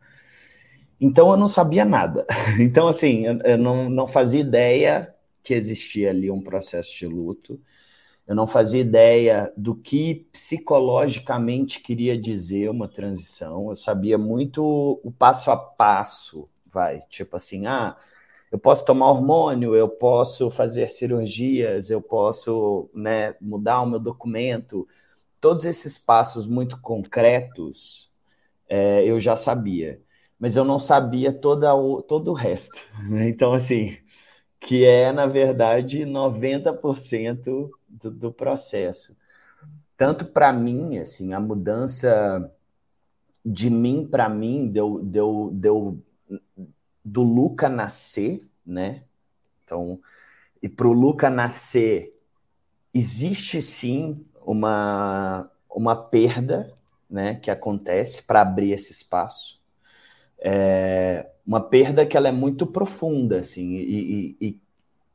[SPEAKER 5] Então eu não sabia nada. Então, assim, eu, eu não, não fazia ideia que existia ali um processo de luto. Eu não fazia ideia do que psicologicamente queria dizer uma transição. Eu sabia muito o passo a passo, vai. Tipo assim, ah, eu posso tomar hormônio, eu posso fazer cirurgias, eu posso né, mudar o meu documento, todos esses passos muito concretos é, eu já sabia, mas eu não sabia toda o, todo o resto. Né? Então, assim, que é, na verdade, 90% do, do processo. Tanto para mim, assim, a mudança de mim para mim deu, deu, deu do Luca nascer, né? Então, e para o Luca nascer, existe sim uma, uma perda né, que acontece para abrir esse espaço. É uma perda que ela é muito profunda, assim, e, e,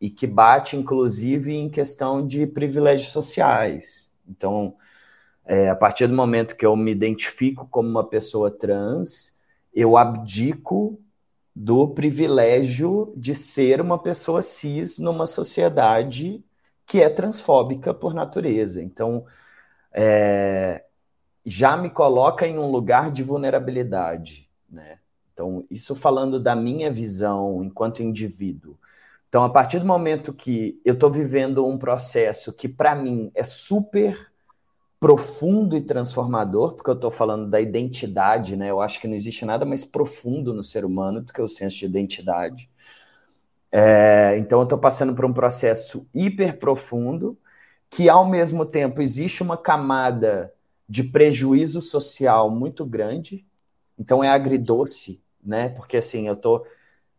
[SPEAKER 5] e que bate, inclusive, em questão de privilégios sociais. Então, é, a partir do momento que eu me identifico como uma pessoa trans, eu abdico do privilégio de ser uma pessoa cis numa sociedade que é transfóbica por natureza. Então, é, já me coloca em um lugar de vulnerabilidade, né? Então, isso falando da minha visão enquanto indivíduo. Então, a partir do momento que eu estou vivendo um processo que, para mim, é super profundo e transformador, porque eu estou falando da identidade, né? Eu acho que não existe nada mais profundo no ser humano do que o senso de identidade. É, então, eu estou passando por um processo hiper profundo, que ao mesmo tempo existe uma camada de prejuízo social muito grande. Então, é agridoce, né? Porque assim, eu estou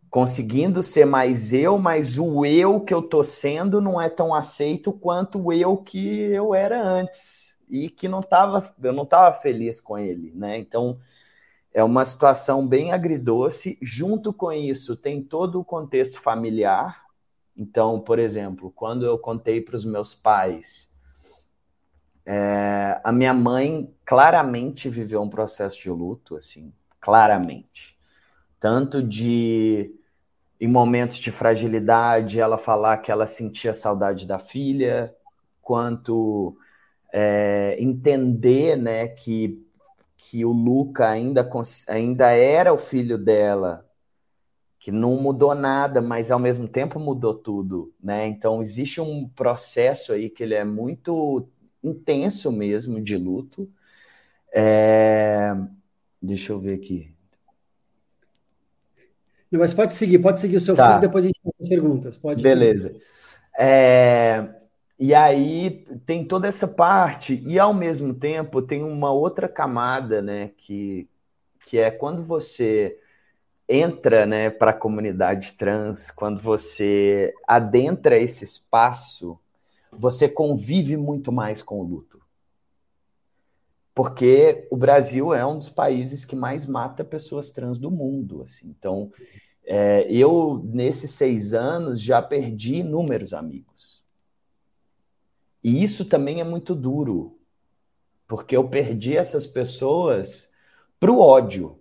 [SPEAKER 5] conseguindo ser mais eu, mas o eu que eu estou sendo não é tão aceito quanto o eu que eu era antes e que não tava, eu não estava feliz com ele, né? Então, é uma situação bem agridoce. Junto com isso, tem todo o contexto familiar. Então, por exemplo, quando eu contei para os meus pais, é, a minha mãe claramente viveu um processo de luto, assim, claramente. Tanto de, em momentos de fragilidade, ela falar que ela sentia saudade da filha, quanto é, entender né, que que o Luca ainda, ainda era o filho dela, que não mudou nada, mas ao mesmo tempo mudou tudo, né? Então existe um processo aí que ele é muito intenso mesmo de luto. É... Deixa eu ver aqui.
[SPEAKER 1] Não, mas pode seguir, pode seguir o seu tá. filho, depois a gente faz as perguntas. Pode
[SPEAKER 5] Beleza. É... E aí tem toda essa parte, e ao mesmo tempo tem uma outra camada, né, que, que é quando você entra né, para a comunidade trans, quando você adentra esse espaço, você convive muito mais com o luto. Porque o Brasil é um dos países que mais mata pessoas trans do mundo. Assim. Então, é, eu, nesses seis anos, já perdi inúmeros amigos e isso também é muito duro, porque eu perdi essas pessoas para o ódio.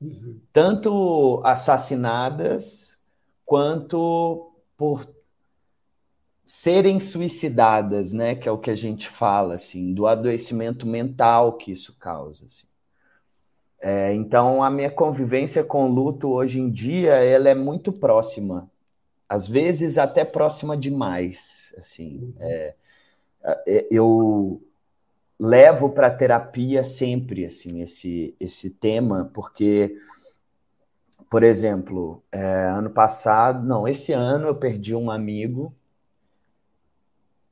[SPEAKER 5] Uhum. Tanto assassinadas quanto por serem suicidadas, né? Que é o que a gente fala, assim, do adoecimento mental que isso causa. Assim. É, então, a minha convivência com o luto hoje em dia, ela é muito próxima, às vezes até próxima demais. Assim, uhum. é, eu levo para terapia sempre assim esse esse tema, porque por exemplo, é, ano passado, não, esse ano eu perdi um amigo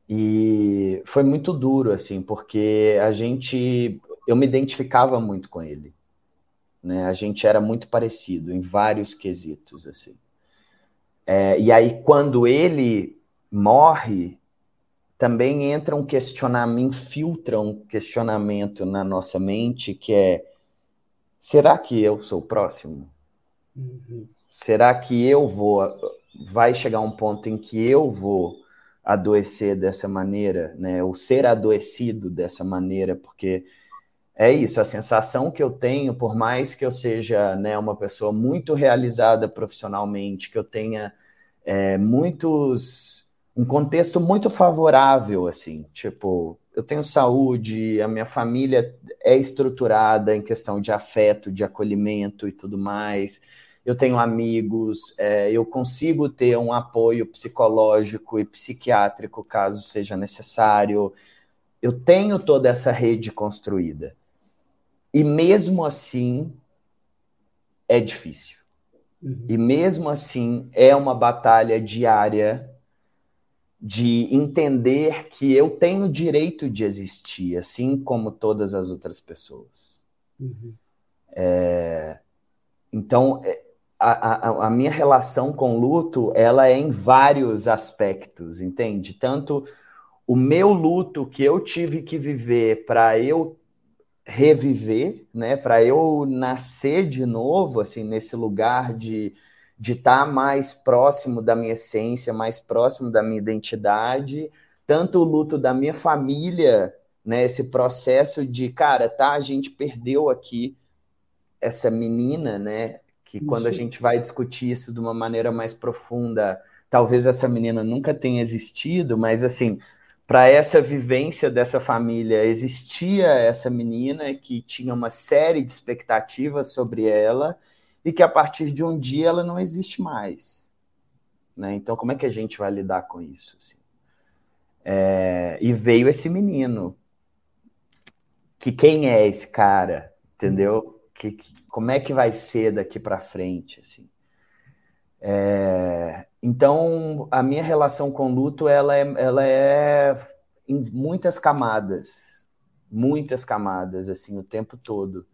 [SPEAKER 5] e foi muito duro assim, porque a gente eu me identificava muito com ele, né? A gente era muito parecido em vários quesitos assim. É, e aí quando ele morre, também entra um questionamento, infiltra um questionamento na nossa mente que é: será que eu sou o próximo? Uhum. Será que eu vou? Vai chegar um ponto em que eu vou adoecer dessa maneira, né? Ou ser adoecido dessa maneira, porque é isso, a sensação que eu tenho, por mais que eu seja né, uma pessoa muito realizada profissionalmente, que eu tenha é, muitos um contexto muito favorável, assim, tipo, eu tenho saúde, a minha família é estruturada em questão de afeto, de acolhimento e tudo mais. Eu tenho amigos, é, eu consigo ter um apoio psicológico e psiquiátrico caso seja necessário. Eu tenho toda essa rede construída. E mesmo assim, é difícil. Uhum. E mesmo assim, é uma batalha diária de entender que eu tenho direito de existir, assim como todas as outras pessoas. Uhum. É, então, é, a, a, a, minha relação com luto, ela é em vários aspectos, entende? Tanto o meu luto que eu tive que viver para eu reviver, né, para eu nascer de novo, assim, nesse lugar de de estar tá mais próximo da minha essência, mais próximo da minha identidade, tanto o luto da minha família, né, esse processo de, cara, tá, a gente perdeu aqui essa menina, né, que isso. quando a gente vai discutir isso de uma maneira mais profunda, talvez essa menina nunca tenha existido, mas assim, para essa vivência dessa família, existia essa menina que tinha uma série de expectativas sobre ela e que a partir de um dia ela não existe mais. Né? Então, como é que a gente vai lidar com isso? Assim? É, e veio esse menino. Que quem é esse cara? Entendeu? Que, que como é que vai ser daqui para frente? Assim? É, então, a minha relação com luto ela é, ela é em muitas camadas, muitas camadas, assim, o tempo todo.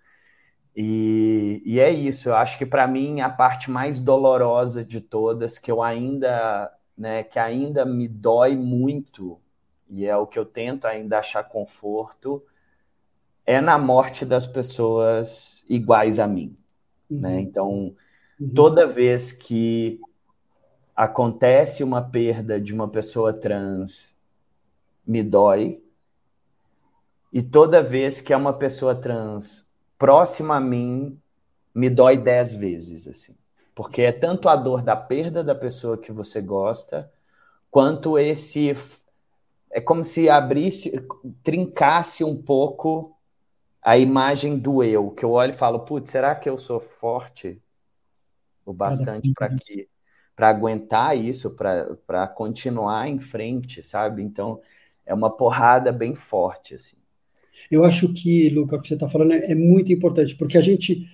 [SPEAKER 5] E, e é isso, eu acho que para mim a parte mais dolorosa de todas, que eu ainda, né, que ainda me dói muito, e é o que eu tento ainda achar conforto, é na morte das pessoas iguais a mim. Né? Uhum. Né? Então, uhum. toda vez que acontece uma perda de uma pessoa trans, me dói. E toda vez que é uma pessoa trans próxima a mim me dói dez vezes, assim. Porque é tanto a dor da perda da pessoa que você gosta, quanto esse. É como se abrisse, trincasse um pouco a imagem do eu, que eu olho e falo, putz, será que eu sou forte o bastante para que para aguentar isso, para continuar em frente, sabe? Então, é uma porrada bem forte, assim.
[SPEAKER 1] Eu acho que, Luca, o que você está falando é, é muito importante, porque a gente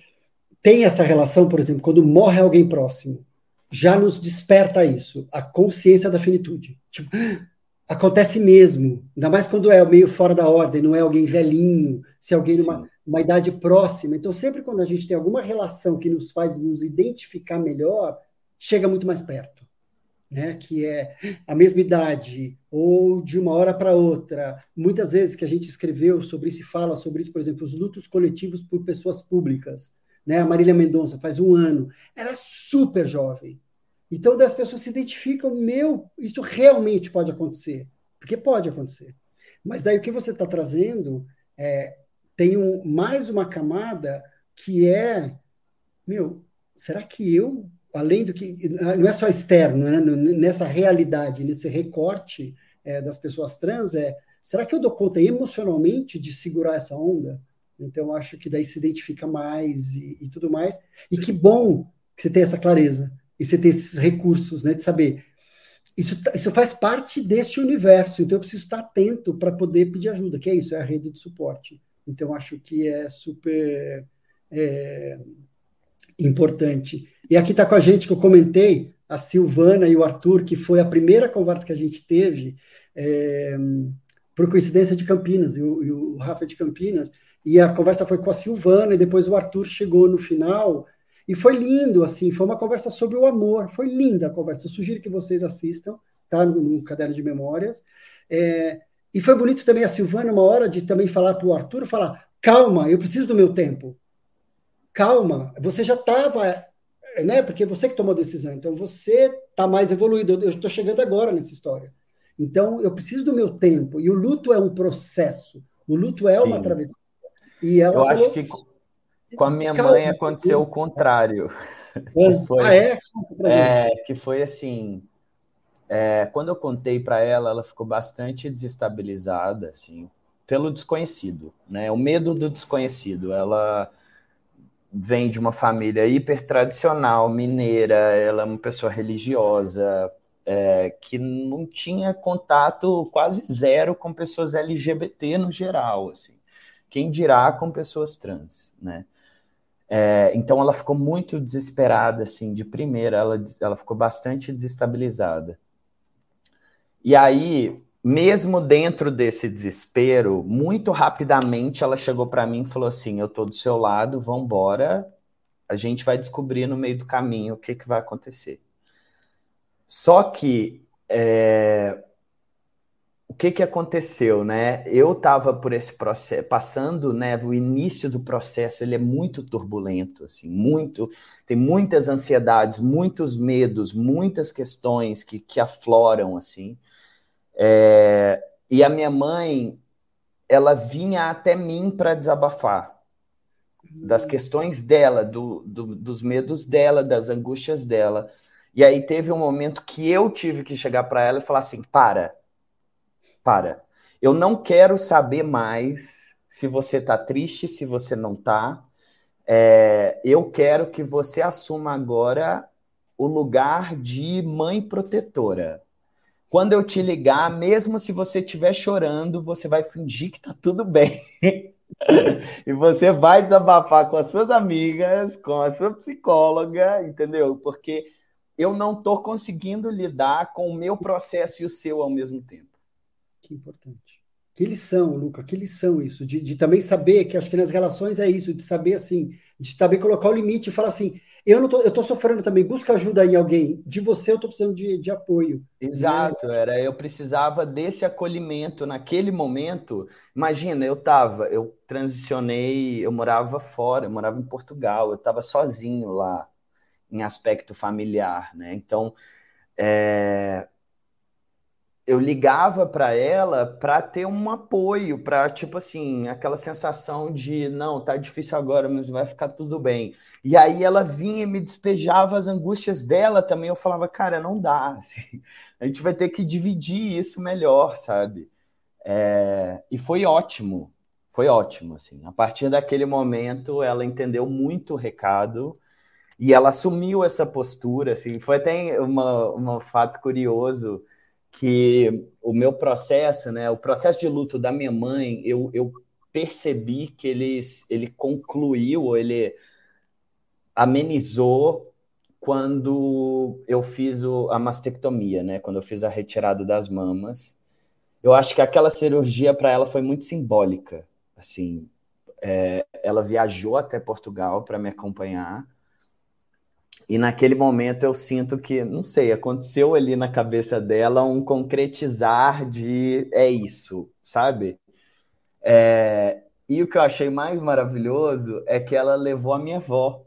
[SPEAKER 1] tem essa relação, por exemplo, quando morre alguém próximo, já nos desperta isso, a consciência da finitude. Tipo, acontece mesmo, ainda mais quando é meio fora da ordem, não é alguém velhinho, se é alguém numa uma idade próxima. Então, sempre quando a gente tem alguma relação que nos faz nos identificar melhor, chega muito mais perto né, que é a mesma idade ou de uma hora para outra. Muitas vezes que a gente escreveu sobre isso e fala sobre isso, por exemplo, os lutos coletivos por pessoas públicas. Né? A Marília Mendonça faz um ano, era super jovem. Então, das pessoas se identificam, meu, isso realmente pode acontecer, porque pode acontecer. Mas daí o que você está trazendo é, tem um, mais uma camada que é, meu, será que eu, além do que, não é só externo, né? nessa realidade, nesse recorte é, das pessoas trans, é, será que eu dou conta emocionalmente de segurar essa onda? Então, acho que daí se identifica mais e, e tudo mais. E que bom que você tem essa clareza e você tem esses recursos, né, de saber isso, tá, isso faz parte deste universo, então eu preciso estar atento para poder pedir ajuda, que é isso, é a rede de suporte. Então, acho que é super é, importante. E aqui está com a gente, que eu comentei, a Silvana e o Arthur, que foi a primeira conversa que a gente teve, é, por coincidência de Campinas, e o, e o Rafa é de Campinas, e a conversa foi com a Silvana, e depois o Arthur chegou no final, e foi lindo, assim, foi uma conversa sobre o amor, foi linda a conversa. Eu sugiro que vocês assistam, tá? No, no caderno de memórias. É, e foi bonito também a Silvana, uma hora de também falar para o Arthur, falar, calma, eu preciso do meu tempo. Calma, você já estava, né? Porque você que tomou a decisão, então você está mais evoluído. Eu estou chegando agora nessa história. Então, eu preciso do meu tempo. E o luto é um processo. O luto é uma travessia.
[SPEAKER 5] E ela eu falou, acho que com a minha Calma, mãe aconteceu o contrário.
[SPEAKER 1] É. Foi, ah, é?
[SPEAKER 5] é? Que foi assim. É, quando eu contei para ela, ela ficou bastante desestabilizada, assim, pelo desconhecido, né? O medo do desconhecido. Ela vem de uma família hiper tradicional, mineira, ela é uma pessoa religiosa, é, que não tinha contato quase zero com pessoas LGBT no geral, assim. Quem dirá com pessoas trans, né? É, então ela ficou muito desesperada, assim, de primeira, ela, ela ficou bastante desestabilizada. E aí, mesmo dentro desse desespero, muito rapidamente ela chegou para mim e falou assim: Eu tô do seu lado, vamos embora, a gente vai descobrir no meio do caminho o que, que vai acontecer. Só que é, o que que aconteceu, né? Eu estava por esse processo, passando, né? O início do processo ele é muito turbulento, assim, muito, tem muitas ansiedades, muitos medos, muitas questões que, que afloram, assim. É, e a minha mãe, ela vinha até mim para desabafar das questões dela, do, do, dos medos dela, das angústias dela. E aí teve um momento que eu tive que chegar para ela e falar assim, para para. Eu não quero saber mais se você está triste, se você não está. É, eu quero que você assuma agora o lugar de mãe protetora. Quando eu te ligar, mesmo se você estiver chorando, você vai fingir que está tudo bem. e você vai desabafar com as suas amigas, com a sua psicóloga, entendeu? Porque eu não estou conseguindo lidar com o meu processo e o seu ao mesmo tempo.
[SPEAKER 1] Que importante. Que lição, Luca, que lição isso, de, de também saber que acho que nas relações é isso, de saber assim, de também colocar o limite e falar assim, eu não tô, eu tô sofrendo também, busca ajuda em alguém, de você eu tô precisando de, de apoio.
[SPEAKER 5] Exato, né? era, eu precisava desse acolhimento naquele momento. Imagina, eu tava, eu transicionei, eu morava fora, eu morava em Portugal, eu tava sozinho lá, em aspecto familiar, né? Então, é, eu ligava para ela para ter um apoio, para tipo assim, aquela sensação de não, tá difícil agora, mas vai ficar tudo bem. E aí ela vinha e me despejava as angústias dela também. Eu falava, cara, não dá. Assim, a gente vai ter que dividir isso melhor, sabe? É, e foi ótimo, foi ótimo. Assim. A partir daquele momento, ela entendeu muito o recado e ela assumiu essa postura. Assim. Foi até um fato curioso que o meu processo, né, o processo de luto da minha mãe, eu, eu percebi que ele, ele concluiu, ele amenizou quando eu fiz o, a mastectomia, né, quando eu fiz a retirada das mamas. Eu acho que aquela cirurgia para ela foi muito simbólica, assim, é, ela viajou até Portugal para me acompanhar e naquele momento eu sinto que, não sei, aconteceu ali na cabeça dela um concretizar de é isso, sabe? É, e o que eu achei mais maravilhoso é que ela levou a minha avó.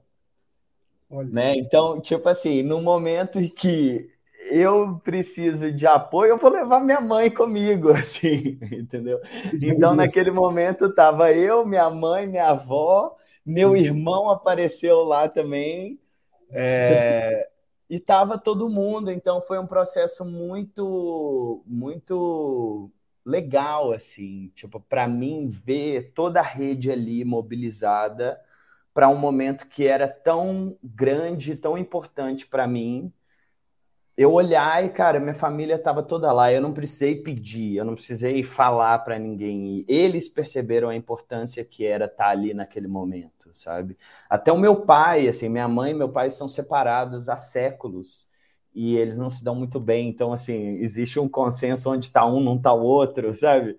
[SPEAKER 5] Olha. Né? Então, tipo assim, no momento em que eu preciso de apoio, eu vou levar minha mãe comigo, assim, entendeu? Então, naquele momento, tava eu, minha mãe, minha avó, meu irmão apareceu lá também, é, e tava todo mundo. Então, foi um processo muito, muito legal, assim, tipo, para mim ver toda a rede ali mobilizada para um momento que era tão grande, tão importante para mim. Eu olhar e, cara, minha família estava toda lá, eu não precisei pedir, eu não precisei falar para ninguém. E eles perceberam a importância que era estar tá ali naquele momento, sabe? Até o meu pai, assim, minha mãe e meu pai são separados há séculos e eles não se dão muito bem. Então, assim, existe um consenso onde está um, não está o outro, sabe?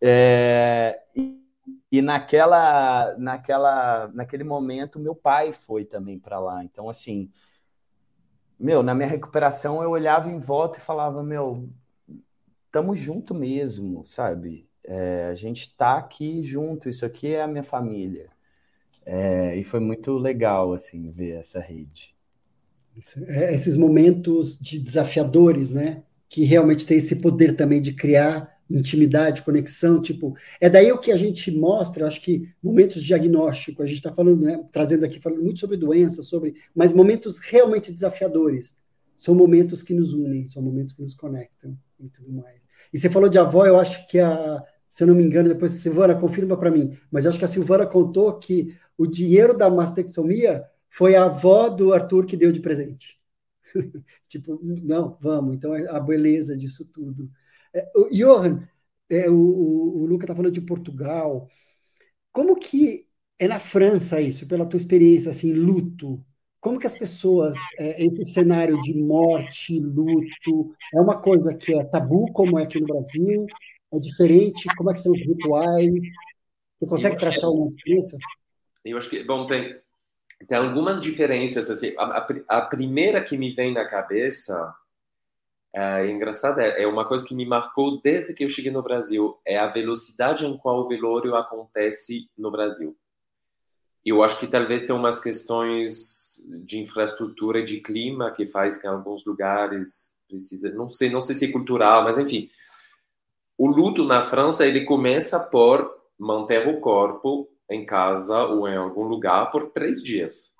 [SPEAKER 5] É, e, e, naquela, naquela, naquele momento, meu pai foi também para lá. Então, assim, meu, na minha recuperação, eu olhava em volta e falava, meu, estamos junto mesmo, sabe? É, a gente está aqui junto, isso aqui é a minha família. É, e foi muito legal, assim, ver essa rede.
[SPEAKER 1] É, esses momentos de desafiadores, né? Que realmente tem esse poder também de criar intimidade, conexão, tipo, é daí o que a gente mostra, acho que momentos de diagnóstico, a gente está falando, né, trazendo aqui, falando muito sobre doença, sobre, mas momentos realmente desafiadores, são momentos que nos unem, são momentos que nos conectam e tudo mais. E você falou de avó, eu acho que a, se eu não me engano, depois a Silvana confirma para mim, mas eu acho que a Silvana contou que o dinheiro da mastectomia foi a avó do Arthur que deu de presente. tipo, não, vamos. Então, é a beleza disso tudo. É, o, Johan, é, o, o, o Luca está falando de Portugal. Como que é na França isso, pela tua experiência, assim, luto? Como que as pessoas, é, esse cenário de morte, luto, é uma coisa que é tabu, como é aqui no Brasil? É diferente? Como é que são os rituais? Você consegue traçar uma experiência?
[SPEAKER 3] Eu acho que, bom, tem, tem algumas diferenças. Assim, a, a, a, primeira que me vem na cabeça é, é engraçada, é, é uma coisa que me marcou desde que eu cheguei no Brasil, é a velocidade em qual o velório acontece no Brasil. Eu acho que talvez tem umas questões de infraestrutura e de clima que faz que em alguns lugares precisa, não sei, não sei se é cultural, mas enfim. O luto na França ele começa por manter o corpo em casa ou em algum lugar por três dias.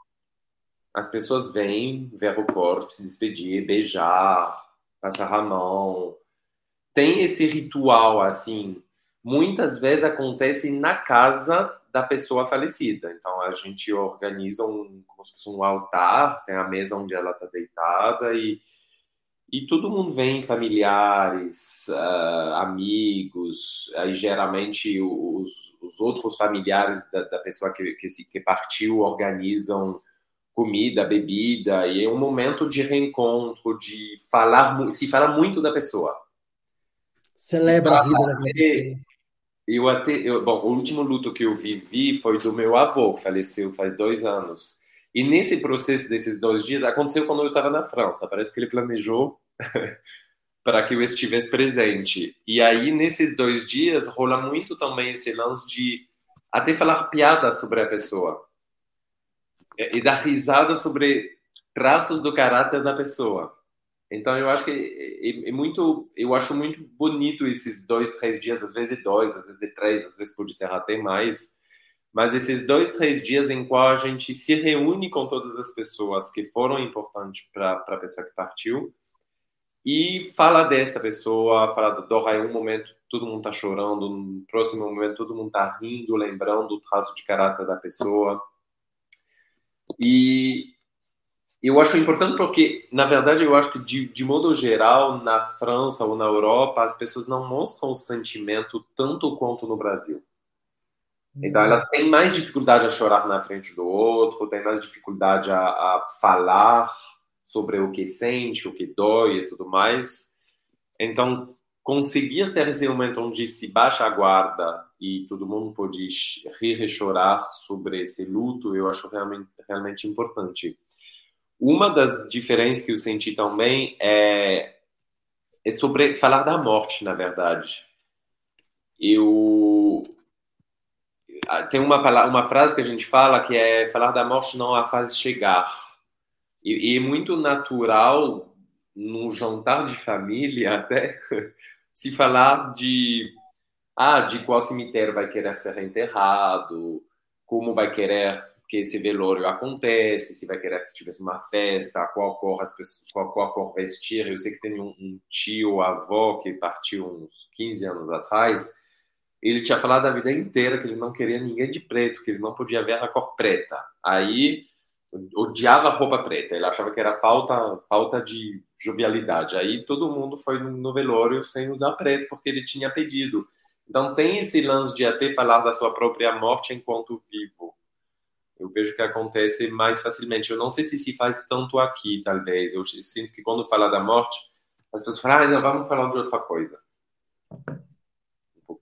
[SPEAKER 3] As pessoas vêm ver o corpo, se despedir, beijar, passar a mão. Tem esse ritual assim. Muitas vezes acontece na casa da pessoa falecida. Então a gente organiza um, como se fosse um altar, tem a mesa onde ela está deitada e e todo mundo vem, familiares, uh, amigos, aí geralmente os, os outros familiares da, da pessoa que, que, se, que partiu organizam comida, bebida, e é um momento de reencontro, de falar, se fala muito da pessoa.
[SPEAKER 1] Celebra a vida da pessoa.
[SPEAKER 3] Eu até, eu, bom, o último luto que eu vivi foi do meu avô, que faleceu faz dois anos. E nesse processo desses dois dias, aconteceu quando eu estava na França. Parece que ele planejou para que eu estivesse presente. E aí, nesses dois dias, rola muito também esse lance de até falar piada sobre a pessoa. E, dar risada sobre traços do caráter da pessoa. Então, eu acho que é, é, muito, eu acho muito bonito esses dois, três dias, às vezes dois, às vezes três, às vezes pode ser até mais, mas esses dois, três dias em qual a gente se reúne com todas as pessoas que foram importantes para a pessoa que partiu e fala dessa pessoa, fala do dor, aí um momento todo mundo está chorando, no próximo momento todo mundo está rindo, lembrando o traço de caráter da pessoa. E eu acho importante porque, na verdade, eu acho que, de, de modo geral, na França ou na Europa, as pessoas não mostram o sentimento tanto quanto no Brasil. Então, elas têm mais dificuldade a chorar na frente do outro, têm mais dificuldade a, a falar sobre o que sente, o que dói e tudo mais. Então, conseguir ter esse momento onde se baixa a guarda e todo mundo pode rir e chorar sobre esse luto, eu acho realmente, realmente importante. Uma das diferenças que eu senti também é, é sobre falar da morte, na verdade. Eu ah, tem uma, uma frase que a gente fala que é falar da morte não a faz chegar. E, e é muito natural num jantar de família até se falar de ah, de qual cemitério vai querer ser enterrado, como vai querer que esse velório acontece, se vai querer que tivesse uma festa, qual cor, as pessoas, qual, qual cor vestir. Eu sei que tem um, um tio, avô, que partiu uns 15 anos atrás, ele tinha falado a vida inteira que ele não queria ninguém de preto, que ele não podia ver a cor preta. Aí odiava roupa preta, ele achava que era falta falta de jovialidade. Aí todo mundo foi no velório sem usar preto porque ele tinha pedido. Então tem esse lance de até falar da sua própria morte enquanto vivo. Eu vejo que acontece mais facilmente. Eu não sei se se faz tanto aqui, talvez. Eu sinto que quando fala da morte, as pessoas falam, ah, não, vamos falar de outra coisa.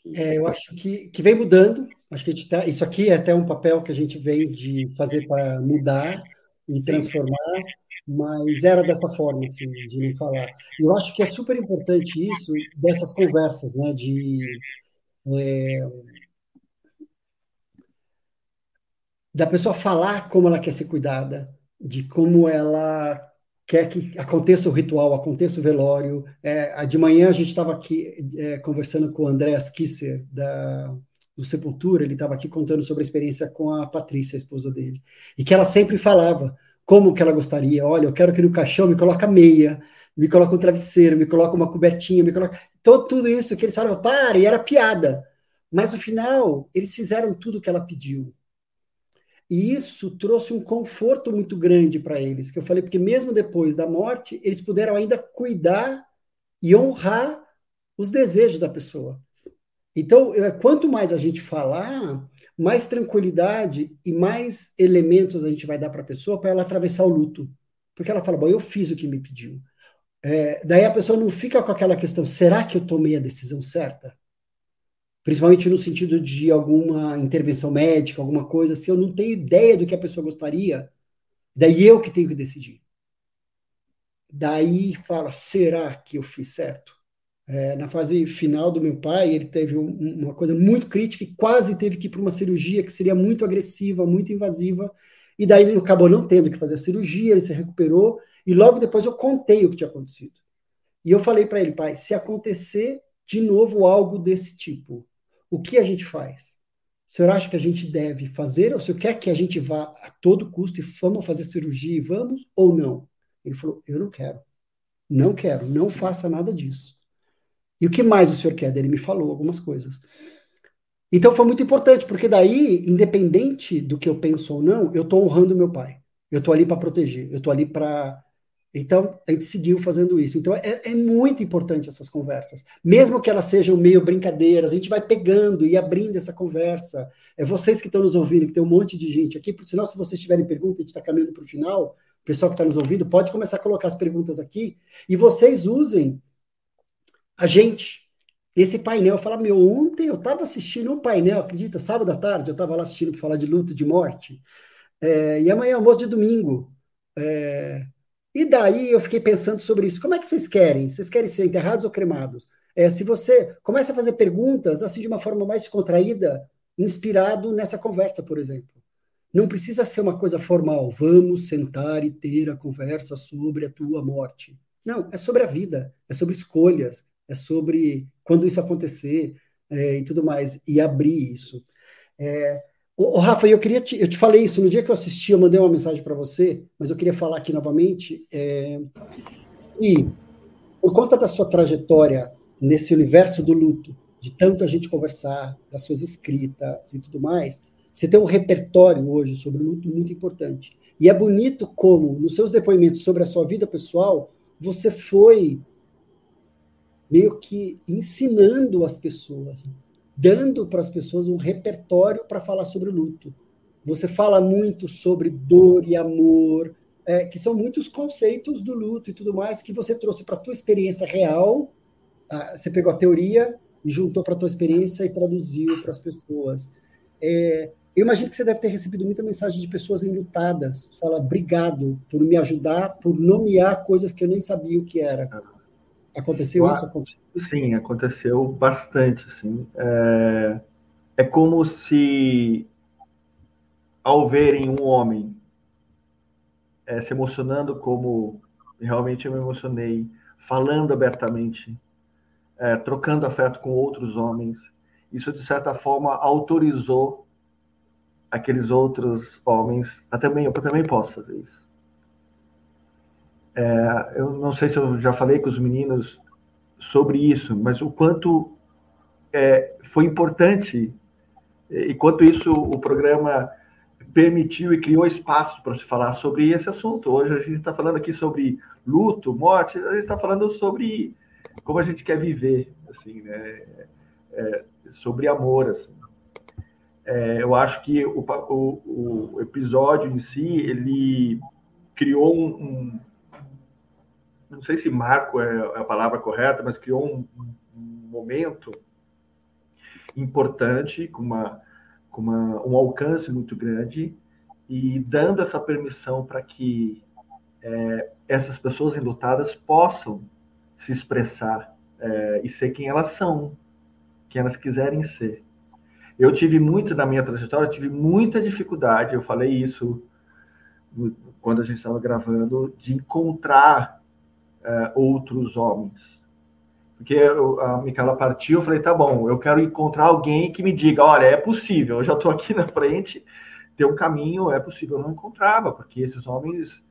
[SPEAKER 1] Um é, eu acho que, que vem mudando. Acho que tá, isso aqui é até um papel que a gente vem de fazer para mudar e Sim. transformar, mas era dessa forma, assim, de não falar. Eu acho que é super importante isso, dessas conversas, né, de é, da pessoa falar como ela quer ser cuidada, de como ela quer que aconteça o ritual, aconteça o velório. É, de manhã a gente estava aqui é, conversando com o André Kisser, da, do Sepultura, ele estava aqui contando sobre a experiência com a Patrícia, a esposa dele, e que ela sempre falava como que ela gostaria, olha, eu quero que no caixão me coloque meia, me coloque um travesseiro, me coloque uma cobertinha, me coloque... Todo, tudo isso que eles falavam, para, e era piada. Mas no final, eles fizeram tudo o que ela pediu. E isso trouxe um conforto muito grande para eles, que eu falei, porque mesmo depois da morte, eles puderam ainda cuidar e honrar os desejos da pessoa. Então, quanto mais a gente falar, mais tranquilidade e mais elementos a gente vai dar para a pessoa para ela atravessar o luto. Porque ela fala, bom, eu fiz o que me pediu. É, daí a pessoa não fica com aquela questão, será que eu tomei a decisão certa? Principalmente no sentido de alguma intervenção médica, alguma coisa, se eu não tenho ideia do que a pessoa gostaria, daí eu que tenho que decidir. Daí fala, será que eu fiz certo? É, na fase final do meu pai, ele teve um, uma coisa muito crítica e quase teve que ir para uma cirurgia que seria muito agressiva, muito invasiva, e daí ele acabou não tendo que fazer a cirurgia, ele se recuperou, e logo depois eu contei o que tinha acontecido. E eu falei para ele, pai, se acontecer de novo algo desse tipo, o que a gente faz? O senhor acha que a gente deve fazer, ou o senhor quer que a gente vá a todo custo e vamos fazer cirurgia e vamos, ou não? Ele falou, eu não quero. Não quero, não faça nada disso. E o que mais o senhor quer? Ele me falou algumas coisas. Então foi muito importante, porque daí, independente do que eu penso ou não, eu estou honrando meu pai. Eu estou ali para proteger, eu estou ali para. Então, a gente seguiu fazendo isso. Então, é, é, muito importante essas conversas. Mesmo que elas sejam meio brincadeiras, a gente vai pegando e abrindo essa conversa. É vocês que estão nos ouvindo, que tem um monte de gente aqui. Por sinal, se vocês tiverem perguntas, a gente está caminhando para o final. O pessoal que está nos ouvindo pode começar a colocar as perguntas aqui. E vocês usem a gente, esse painel, fala, meu, ontem eu estava assistindo um painel, acredita, sábado à tarde, eu estava lá assistindo para falar de luto, de morte, é, e amanhã é almoço de domingo. É, e daí eu fiquei pensando sobre isso. Como é que vocês querem? Vocês querem ser enterrados ou cremados? É, se você começa a fazer perguntas assim de uma forma mais descontraída, inspirado nessa conversa, por exemplo. Não precisa ser uma coisa formal. Vamos sentar e ter a conversa sobre a tua morte. Não, é sobre a vida, é sobre escolhas, é sobre quando isso acontecer é, e tudo mais, e abrir isso. É, o, Rafa, eu queria te, eu te falei isso no dia que eu assisti, eu mandei uma mensagem para você, mas eu queria falar aqui novamente. É, e por conta da sua trajetória nesse universo do luto, de tanto a gente conversar, das suas escritas e tudo mais, você tem um repertório hoje sobre o luto muito importante. E é bonito como, nos seus depoimentos sobre a sua vida pessoal, você foi meio que ensinando as pessoas, dando para as pessoas um repertório para falar sobre luto. Você fala muito sobre dor e amor, é, que são muitos conceitos do luto e tudo mais que você trouxe para a tua experiência real. Ah, você pegou a teoria e juntou para a tua experiência e traduziu para as pessoas. É, eu imagino que você deve ter recebido muita mensagem de pessoas enlutadas. Fala, obrigado por me ajudar, por nomear coisas que eu nem sabia o que era. Aconteceu isso? Aconteceu
[SPEAKER 2] Sim, aconteceu bastante. Assim. É, é como se, ao verem um homem é, se emocionando como realmente eu me emocionei, falando abertamente, é, trocando afeto com outros homens. Isso, de certa forma, autorizou aqueles outros homens a também, eu também posso fazer isso. É, eu não sei se eu já falei com os meninos sobre isso, mas o quanto é, foi importante e quanto isso o programa permitiu e criou espaço para se falar sobre esse assunto. Hoje a gente está falando aqui sobre luto, morte, a gente está falando sobre como a gente quer viver, assim, né? É, sobre amor, assim. É, eu acho que o, o, o, episódio em si ele criou um, não sei se marco é a palavra correta, mas criou um, um momento importante com uma com uma, um alcance muito grande e dando essa permissão para que é, essas pessoas enlutadas possam se expressar é, e ser quem elas são, quem elas quiserem ser. Eu tive muito na minha trajetória, tive muita dificuldade, eu falei isso quando a gente estava gravando, de encontrar é, outros homens. Porque a Micaela partiu, eu falei, tá bom, eu quero encontrar alguém que me diga, olha, é possível, eu já estou aqui na frente, ter um caminho, é possível. Eu não encontrava, porque esses homens,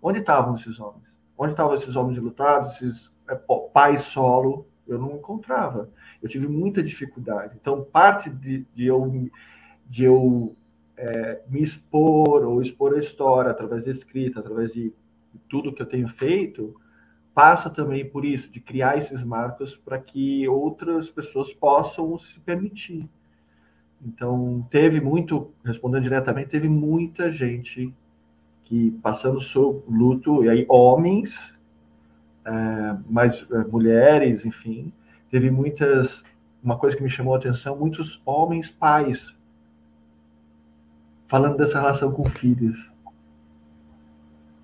[SPEAKER 2] onde estavam esses homens? Onde estavam esses homens lutados, esses é, pais solo? Eu não encontrava. Eu tive muita dificuldade. Então, parte de, de eu, de eu é, me expor ou expor a história através da escrita, através de tudo que eu tenho feito, passa também por isso, de criar esses marcos para que outras pessoas possam se permitir. Então, teve muito, respondendo diretamente, teve muita gente que passando seu luto, e aí homens, é, mas é, mulheres, enfim, teve muitas, uma coisa que me chamou a atenção, muitos homens pais falando dessa relação com filhos.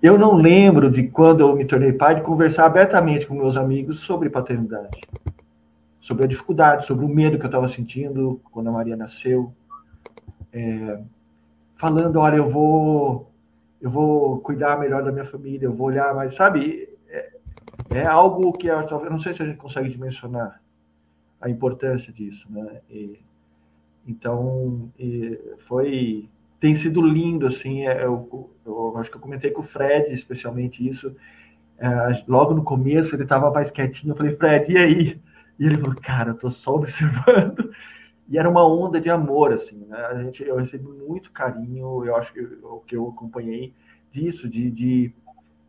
[SPEAKER 2] Eu não lembro de quando eu me tornei pai de conversar abertamente com meus amigos sobre paternidade, sobre a dificuldade, sobre o medo que eu estava sentindo quando a Maria nasceu, é, falando, olha, eu vou, eu vou cuidar melhor da minha família, eu vou olhar, mas sabe, é, é algo que eu, eu não sei se a gente consegue dimensionar a importância disso, né? E, então, e foi tem sido lindo, assim, é, eu, eu, acho que eu comentei com o Fred, especialmente isso, é, logo no começo ele estava mais quietinho, eu falei, Fred, e aí? E ele falou, cara, eu tô só observando, e era uma onda de amor, assim, né? a gente, eu recebi muito carinho, eu acho que o que eu acompanhei disso, de, de,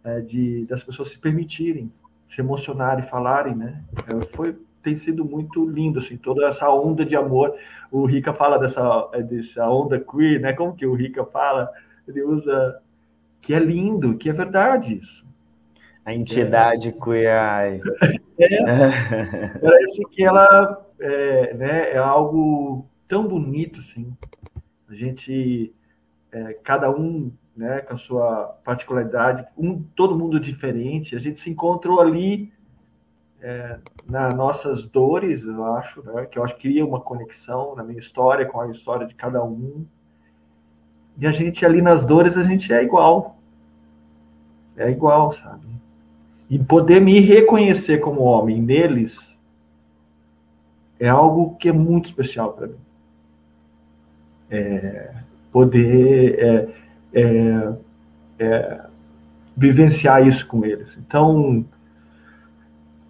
[SPEAKER 2] é, de, das pessoas se permitirem, se emocionarem, falarem, né, é, foi, tem sido muito lindo, assim, toda essa onda de amor, o Rica fala dessa, é, dessa onda queer, né? Como que o Rica fala? Ele usa que é lindo, que é verdade isso.
[SPEAKER 5] A entidade é. queer.
[SPEAKER 2] É, parece que ela é, né, é algo tão bonito, assim. A gente, é, cada um né, com a sua particularidade, um, todo mundo diferente, a gente se encontrou ali é, nas nossas dores, eu acho, né? que eu acho que cria uma conexão na minha história com a história de cada um. E a gente ali nas dores, a gente é igual. É igual, sabe? E poder me reconhecer como homem neles é algo que é muito especial para mim. É, poder é, é, é, vivenciar isso com eles. Então,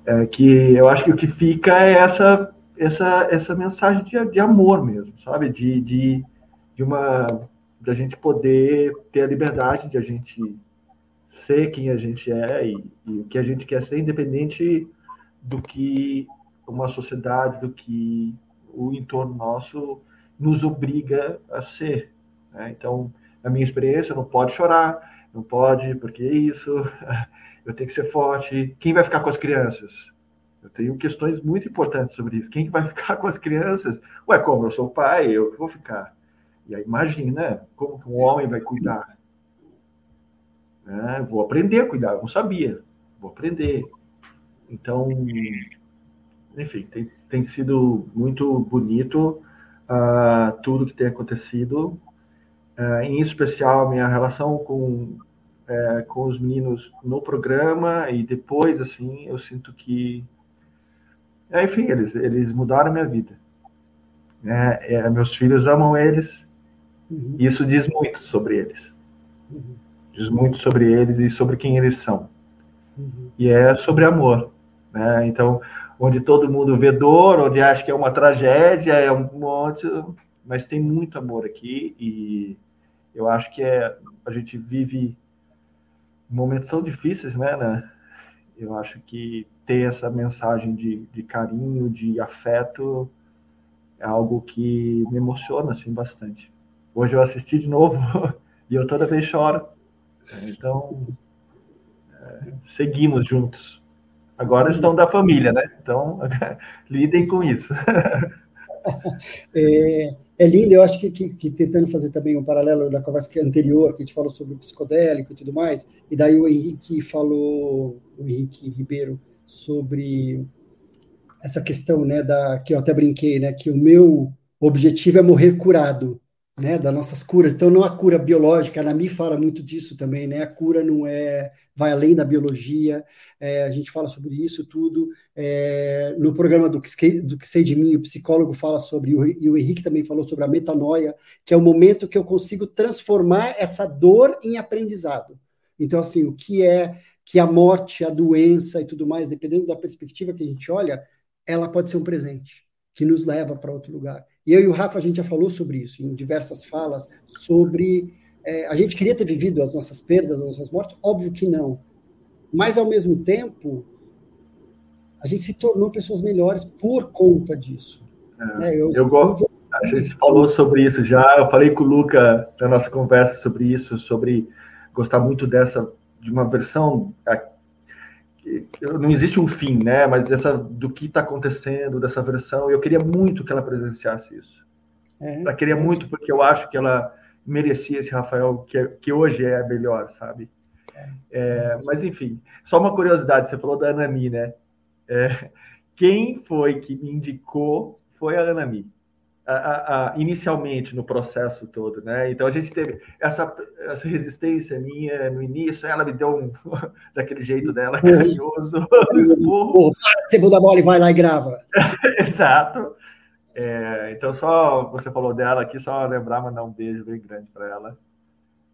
[SPEAKER 2] é, que eu acho que o que fica é essa essa essa mensagem de, de amor mesmo, sabe? De, de, de uma da gente poder ter a liberdade de a gente ser quem a gente é e, e o que a gente quer ser, independente do que uma sociedade, do que o entorno nosso nos obriga a ser. Né? Então, a minha experiência, não pode chorar, não pode, porque isso, eu tenho que ser forte. Quem vai ficar com as crianças? Eu tenho questões muito importantes sobre isso. Quem vai ficar com as crianças? Ué, como eu sou pai, eu vou ficar. E aí imagina como que um homem vai cuidar. É, vou aprender a cuidar, eu não sabia. Vou aprender. Então, enfim, tem, tem sido muito bonito uh, tudo que tem acontecido. Uh, em especial, a minha relação com é, com os meninos no programa e depois, assim, eu sinto que, é, enfim, eles, eles mudaram a minha vida. É, é, meus filhos amam eles, uhum. e isso diz muito sobre eles. Uhum. Diz muito sobre eles e sobre quem eles são. Uhum. E é sobre amor. Né? Então, onde todo mundo vê dor, onde acha que é uma tragédia, é um monte, mas tem muito amor aqui e eu acho que é a gente vive momentos tão difíceis, né, né? Eu acho que ter essa mensagem de, de carinho, de afeto, é algo que me emociona assim bastante. Hoje eu assisti de novo e eu toda vez choro. Então, é, seguimos juntos. Agora estão da família, né? Então, lidem com isso.
[SPEAKER 1] É, é lindo, eu acho que, que, que, tentando fazer também um paralelo da conversa anterior, que a gente falou sobre o psicodélico e tudo mais, e daí o Henrique falou, o Henrique Ribeiro, sobre essa questão, né, da, que eu até brinquei, né, que o meu objetivo é morrer curado, né, das nossas curas. Então, não a cura biológica, a Nami fala muito disso também, né? A cura não é, vai além da biologia, é, a gente fala sobre isso tudo. É, no programa do que, do que Sei de Mim, o psicólogo fala sobre, e o Henrique também falou sobre a metanoia, que é o momento que eu consigo transformar essa dor em aprendizado. Então, assim, o que é que a morte, a doença e tudo mais, dependendo da perspectiva que a gente olha, ela pode ser um presente que nos leva para outro lugar. E eu e o Rafa, a gente já falou sobre isso, em diversas falas, sobre. É, a gente queria ter vivido as nossas perdas, as nossas mortes? Óbvio que não. Mas, ao mesmo tempo, a gente se tornou pessoas melhores por conta disso.
[SPEAKER 2] É, né? eu, eu gosto. A gente falou sobre isso já. Eu falei com o Luca na nossa conversa sobre isso, sobre gostar muito dessa de uma versão não existe um fim, né? Mas dessa do que está acontecendo, dessa versão, eu queria muito que ela presenciasse isso. É, eu queria é. muito porque eu acho que ela merecia esse Rafael que, que hoje é melhor, sabe? É, é mas enfim, só uma curiosidade, você falou da Anami, né? É, quem foi que me indicou foi a Anami a, a, inicialmente no processo todo, né? Então a gente teve essa, essa resistência minha no início, ela me deu um daquele jeito dela carinhoso,
[SPEAKER 1] um Segunda bola e vai lá e grava.
[SPEAKER 2] Exato. É, então só você falou dela aqui, só lembrar mandar um beijo bem grande para ela.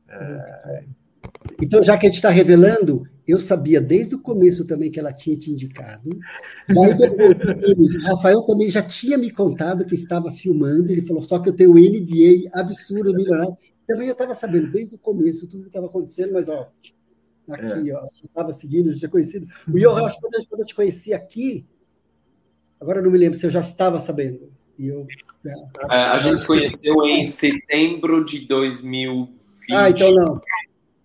[SPEAKER 1] É, então, já que a gente está revelando, eu sabia desde o começo também que ela tinha te indicado. Daí depois, o Rafael também já tinha me contado que estava filmando, ele falou, só que eu tenho o NDA absurdo, milionário. Também eu estava sabendo desde o começo tudo que estava acontecendo, mas ó, aqui, é. ó, já estava seguindo, já tinha conhecido. O eu acho que quando eu te conheci aqui, agora eu não me lembro se eu já estava sabendo. E eu,
[SPEAKER 3] já... É, a gente se conheceu em setembro de 2020.
[SPEAKER 1] Ah, então não.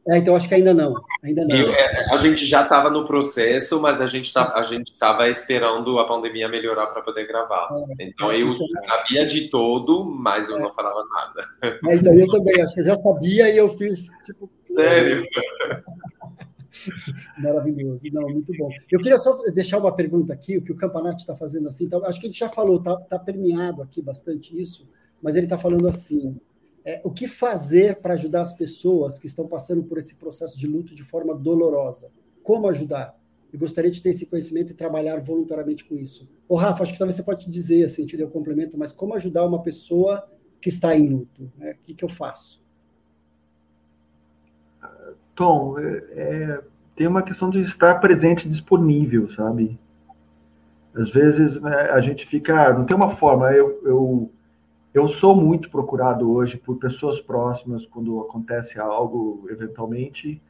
[SPEAKER 1] É, então acho que ainda não. Ainda não. Eu,
[SPEAKER 3] é, a gente já estava no processo, mas a gente tá, a gente estava esperando a pandemia melhorar para poder gravar. É, então eu sabia de todo, mas eu é. não falava nada.
[SPEAKER 1] É, então eu também, acho que eu já sabia e eu fiz tipo.
[SPEAKER 3] Sério?
[SPEAKER 1] Maravilhoso. Não, muito bom. Eu queria só deixar uma pergunta aqui, o que o Campanati está fazendo assim, então, acho que a gente já falou, está tá permeado aqui bastante isso, mas ele está falando assim: é, o que fazer para ajudar as pessoas que estão passando por esse processo de luto de forma dolorosa? Como ajudar? Eu gostaria de ter esse conhecimento e trabalhar voluntariamente com isso. Ô, Rafa, acho que talvez você pode dizer, assim, te dei um complemento, mas como ajudar uma pessoa que está em luto? Né? O que, que eu faço?
[SPEAKER 2] Tom, é, é, tem uma questão de estar presente disponível, sabe? Às vezes né, a gente fica. Não tem uma forma. Eu, eu eu sou muito procurado hoje por pessoas próximas quando acontece algo eventualmente,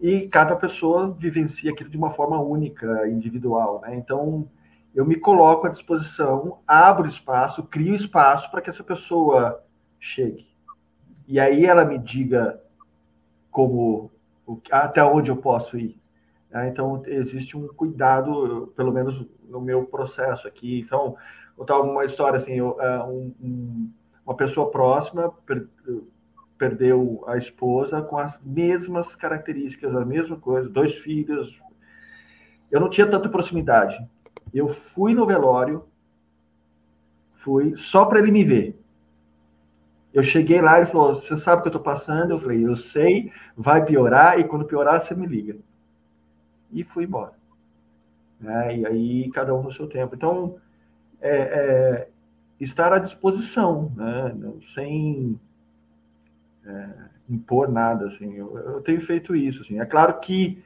[SPEAKER 2] e cada pessoa vivencia aquilo de uma forma única, individual, né? Então, eu me coloco à disposição, abro espaço, crio espaço para que essa pessoa chegue. E aí ela me diga como até onde eu posso ir. Né? Então, existe um cuidado, pelo menos no meu processo aqui. Então, contar uma história assim, eu, é, um, um, uma pessoa próxima per, perdeu a esposa com as mesmas características, a mesma coisa, dois filhos. Eu não tinha tanta proximidade. Eu fui no velório, fui só para ele me ver. Eu cheguei lá, ele falou: Você sabe o que eu estou passando? Eu falei: Eu sei, vai piorar, e quando piorar, você me liga. E fui embora. Né? E aí, cada um no seu tempo. Então, é, é, estar à disposição, né? sem é, impor nada. Assim. Eu, eu, tenho feito isso. Assim. É claro que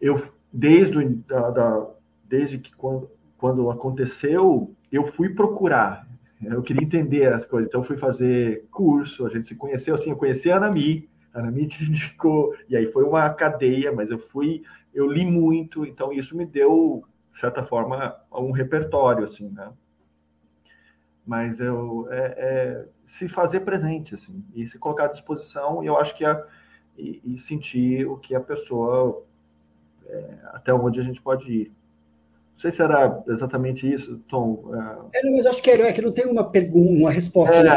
[SPEAKER 2] eu, desde, da, da, desde que quando, quando aconteceu, eu fui procurar. Eu queria entender as coisas. Então, fui fazer curso, a gente se conheceu. Assim, eu conheci a Anami, a Anami te indicou, e aí foi uma cadeia, mas eu fui, eu li muito, então isso me deu, de certa forma, um repertório, assim, né? Mas eu, é, é, se fazer presente, assim, e se colocar à disposição, e eu acho que é, e, e sentir o que a pessoa, é, até onde a gente pode ir. Não sei se era exatamente isso, Tom.
[SPEAKER 1] É, não, mas acho que é, que não tem uma pergunta, uma resposta é, né,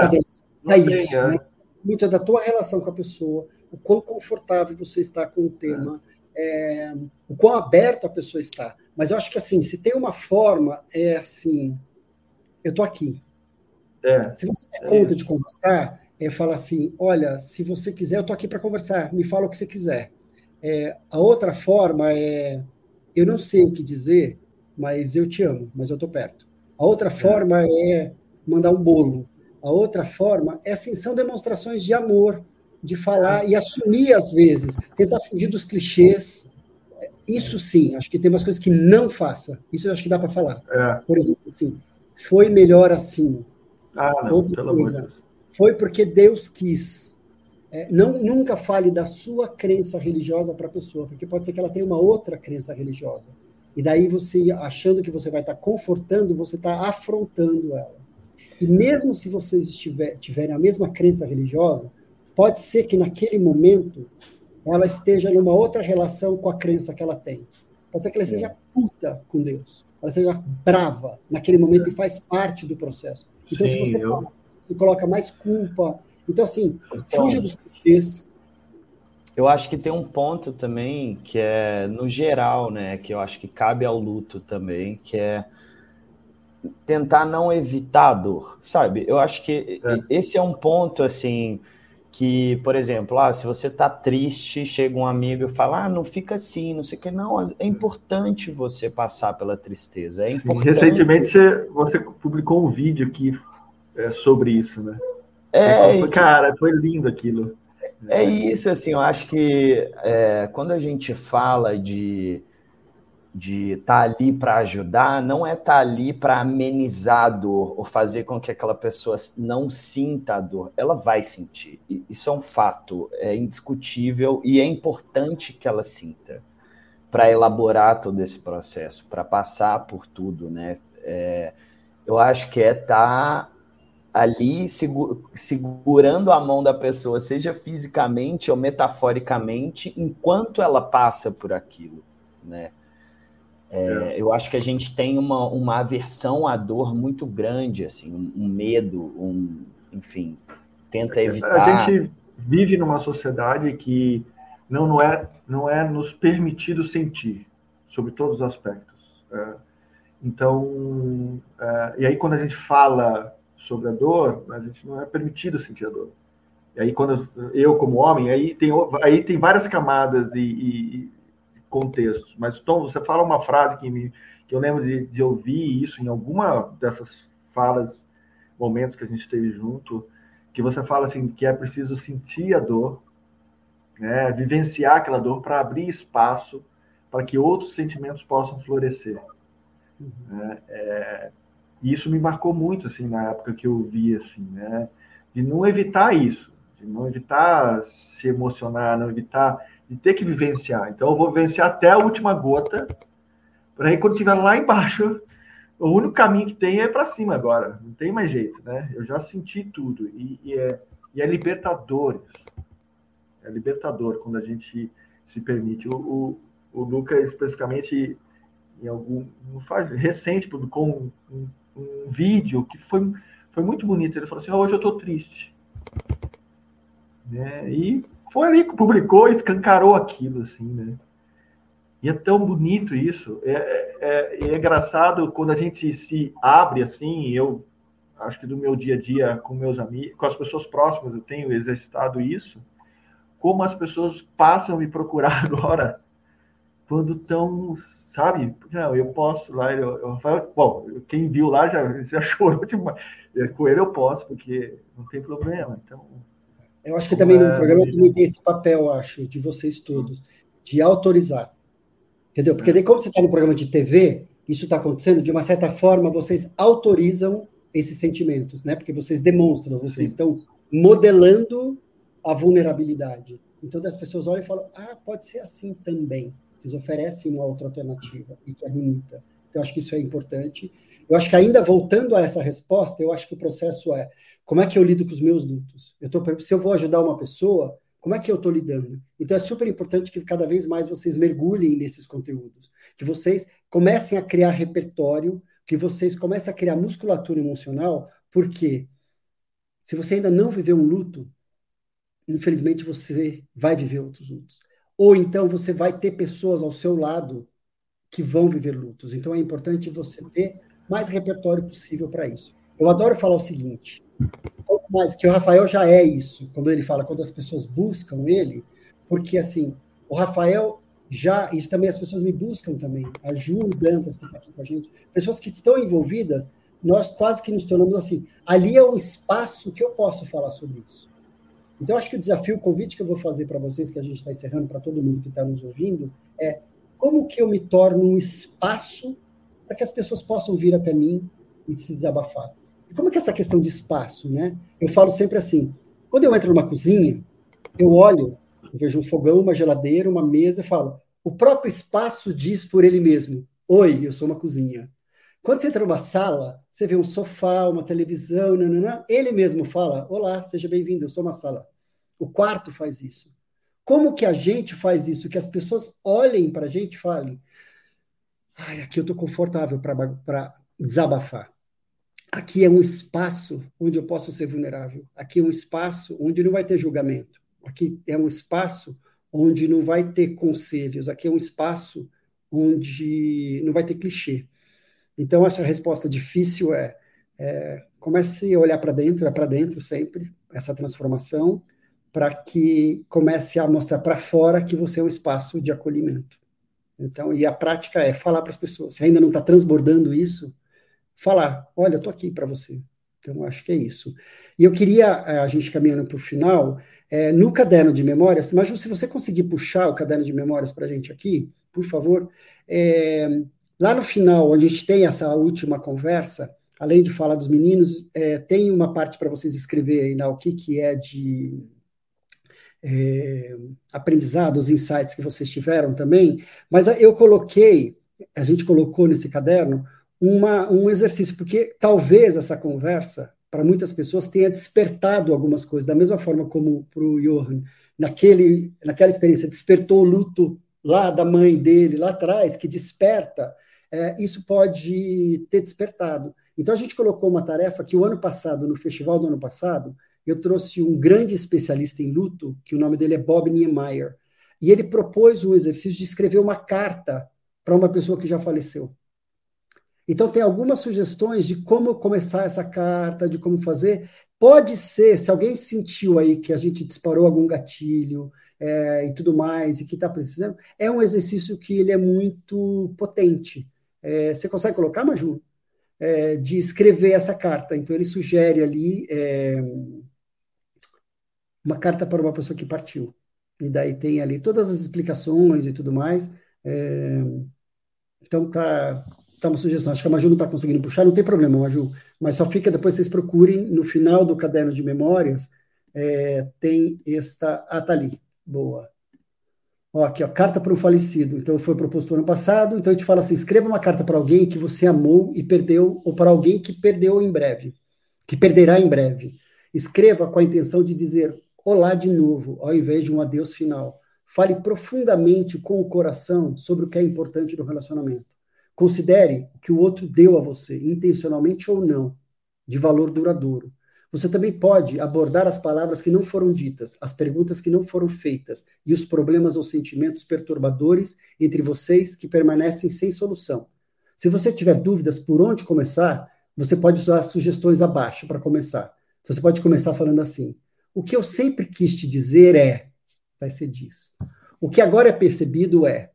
[SPEAKER 1] a isso. Tem, é. né? Muito é da tua relação com a pessoa, o quão confortável você está com o tema, é. o quão aberto a pessoa está. Mas eu acho que assim, se tem uma forma, é assim, eu tô aqui. É, se você der conta de conversar, é falar assim, olha, se você quiser, eu tô aqui para conversar, me fala o que você quiser. a outra forma é, eu não sei o que dizer, mas eu te amo, mas eu estou perto. A outra forma é mandar um bolo. A outra forma é assim, são demonstrações de amor, de falar e assumir às vezes, tentar fugir dos clichês. Isso sim, acho que tem umas coisas que não faça. Isso eu acho que dá para falar. É. Por exemplo, assim, foi melhor assim.
[SPEAKER 2] Ah, não, Outra coisa, amor
[SPEAKER 1] Foi porque Deus quis. É, não nunca fale da sua crença religiosa para a pessoa, porque pode ser que ela tenha uma outra crença religiosa. E daí você, achando que você vai estar confortando, você está afrontando ela. E mesmo se vocês estiver, tiverem a mesma crença religiosa, pode ser que naquele momento ela esteja numa outra relação com a crença que ela tem. Pode ser que ela é. seja puta com Deus. Ela seja brava naquele momento e faz parte do processo. Então, Sim, se você eu... fala, você coloca mais culpa. Então, assim, então, fuja dos clichês,
[SPEAKER 5] eu acho que tem um ponto também que é no geral, né? Que eu acho que cabe ao luto também, que é tentar não evitar a dor, sabe? Eu acho que é. esse é um ponto assim que, por exemplo, ah, se você tá triste, chega um amigo e fala, ah, não fica assim, não sei o que, não, é importante você passar pela tristeza, é importante.
[SPEAKER 2] Sim, recentemente você, você publicou um vídeo aqui é, sobre isso, né?
[SPEAKER 5] É,
[SPEAKER 2] foi, cara, foi lindo aquilo.
[SPEAKER 5] É isso, assim, eu acho que é, quando a gente fala de de estar tá ali para ajudar, não é estar tá ali para amenizar a dor ou fazer com que aquela pessoa não sinta a dor. Ela vai sentir. Isso é um fato, é indiscutível e é importante que ela sinta para elaborar todo esse processo, para passar por tudo, né? É, eu acho que é estar tá ali segurando a mão da pessoa, seja fisicamente ou metaforicamente, enquanto ela passa por aquilo, né? É, é. Eu acho que a gente tem uma, uma aversão à dor muito grande, assim, um, um medo, um, enfim, tenta evitar.
[SPEAKER 2] A gente vive numa sociedade que não, não, é, não é nos permitido sentir, sobre todos os aspectos. É. Então, é, e aí quando a gente fala sobre a dor, a gente não é permitido sentir a dor. E aí, quando eu, como homem, aí tem, aí tem várias camadas e, e contextos. Mas, Tom, você fala uma frase que, me, que eu lembro de, de ouvir isso em alguma dessas falas, momentos que a gente esteve junto, que você fala assim que é preciso sentir a dor, né, vivenciar aquela dor para abrir espaço para que outros sentimentos possam florescer. Uhum. É, é, e isso me marcou muito, assim, na época que eu vi, assim, né? De não evitar isso, de não evitar se emocionar, não evitar de ter que vivenciar. Então, eu vou vivenciar até a última gota, para aí, quando estiver lá embaixo, o único caminho que tem é para cima agora, não tem mais jeito, né? Eu já senti tudo, e, e, é, e é libertador. É libertador quando a gente se permite. O, o, o Luca, especificamente, em algum. Faz, recente, publicou um, um um vídeo que foi, foi muito bonito. Ele falou assim: oh, hoje eu estou triste. Né? E foi ali que publicou, escancarou aquilo, assim, né? E é tão bonito isso. É, é, é, é engraçado quando a gente se abre assim. Eu acho que do meu dia a dia com meus amigos, com as pessoas próximas, eu tenho exercitado isso, como as pessoas passam a me procurar agora quando estão, sabe? Não, eu posso lá, eu, eu, bom, quem viu lá já, já chorou demais. Com ele eu posso, porque não tem problema. Então,
[SPEAKER 1] eu acho que também no programa também tem esse papel, acho, de vocês todos, de autorizar. Entendeu? Porque daí, como você está no programa de TV, isso está acontecendo, de uma certa forma, vocês autorizam esses sentimentos, né? Porque vocês demonstram, vocês Sim. estão modelando a vulnerabilidade. Então, as pessoas olham e falam: ah, pode ser assim também. Vocês oferecem uma outra alternativa e que é bonita. Então, acho que isso é importante. Eu acho que ainda voltando a essa resposta, eu acho que o processo é como é que eu lido com os meus lutos? Eu tô, se eu vou ajudar uma pessoa, como é que eu estou lidando? Então é super importante que cada vez mais vocês mergulhem nesses conteúdos, que vocês comecem a criar repertório, que vocês comecem a criar musculatura emocional, porque se você ainda não viveu um luto, infelizmente você vai viver outros lutos. Ou então você vai ter pessoas ao seu lado que vão viver lutos. Então é importante você ter mais repertório possível para isso. Eu adoro falar o seguinte, mais que o Rafael já é isso, quando ele fala, quando as pessoas buscam ele, porque assim, o Rafael já, isso também as pessoas me buscam também, a Ju Dantas, que está aqui com a gente, pessoas que estão envolvidas, nós quase que nos tornamos assim, ali é o espaço que eu posso falar sobre isso. Então, acho que o desafio, o convite que eu vou fazer para vocês, que a gente está encerrando para todo mundo que está nos ouvindo, é como que eu me torno um espaço para que as pessoas possam vir até mim e se desabafar. E como é que é essa questão de espaço, né? Eu falo sempre assim, quando eu entro numa cozinha, eu olho, eu vejo um fogão, uma geladeira, uma mesa, e falo, o próprio espaço diz por ele mesmo, oi, eu sou uma cozinha. Quando você entra numa sala, você vê um sofá, uma televisão, nananã, ele mesmo fala, olá, seja bem-vindo, eu sou uma sala. O quarto faz isso. Como que a gente faz isso? Que as pessoas olhem para a gente e falem, ai, aqui eu estou confortável para desabafar. Aqui é um espaço onde eu posso ser vulnerável. Aqui é um espaço onde não vai ter julgamento. Aqui é um espaço onde não vai ter conselhos. Aqui é um espaço onde não vai ter clichê. Então, acho a resposta difícil é, é comece a olhar para dentro, é para dentro sempre, essa transformação, para que comece a mostrar para fora que você é um espaço de acolhimento. Então, e a prática é falar para as pessoas. Se ainda não está transbordando isso, falar: olha, eu estou aqui para você. Então, acho que é isso. E eu queria, eh, a gente caminhando para o final, é, no caderno de memórias, mas se você conseguir puxar o caderno de memórias para a gente aqui, por favor, é, lá no final, onde a gente tem essa última conversa, além de falar dos meninos, é, tem uma parte para vocês escreverem na o que, que é de é, aprendizado, os insights que vocês tiveram também, mas eu coloquei, a gente colocou nesse caderno, uma, um exercício, porque talvez essa conversa, para muitas pessoas, tenha despertado algumas coisas, da mesma forma como para o Johan, naquele, naquela experiência, despertou o luto lá da mãe dele, lá atrás, que desperta, é, isso pode ter despertado. Então a gente colocou uma tarefa que o ano passado, no festival do ano passado, eu trouxe um grande especialista em luto, que o nome dele é Bob Niemeyer, e ele propôs o exercício de escrever uma carta para uma pessoa que já faleceu. Então, tem algumas sugestões de como começar essa carta, de como fazer. Pode ser, se alguém sentiu aí que a gente disparou algum gatilho é, e tudo mais, e que está precisando, é um exercício que ele é muito potente. É, você consegue colocar, Maju? É, de escrever essa carta. Então, ele sugere ali é, uma carta para uma pessoa que partiu. E daí tem ali todas as explicações e tudo mais. É, então, tá tá uma sugestão. Acho que a Maju não está conseguindo puxar, não tem problema, Maju. Mas só fica depois vocês procurem no final do caderno de memórias. É, tem esta. Ah, tá ali. Boa. Ó, aqui, ó, carta para um falecido. Então, foi proposto ano passado. Então, a gente fala assim: escreva uma carta para alguém que você amou e perdeu, ou para alguém que perdeu em breve, que perderá em breve. Escreva com a intenção de dizer olá de novo, ao invés de um adeus final. Fale profundamente com o coração sobre o que é importante do relacionamento. Considere o que o outro deu a você, intencionalmente ou não, de valor duradouro. Você também pode abordar as palavras que não foram ditas, as perguntas que não foram feitas e os problemas ou sentimentos perturbadores entre vocês que permanecem sem solução. Se você tiver dúvidas por onde começar, você pode usar sugestões abaixo para começar. Você pode começar falando assim: o que eu sempre quis te dizer é, vai ser diz. O que agora é percebido é,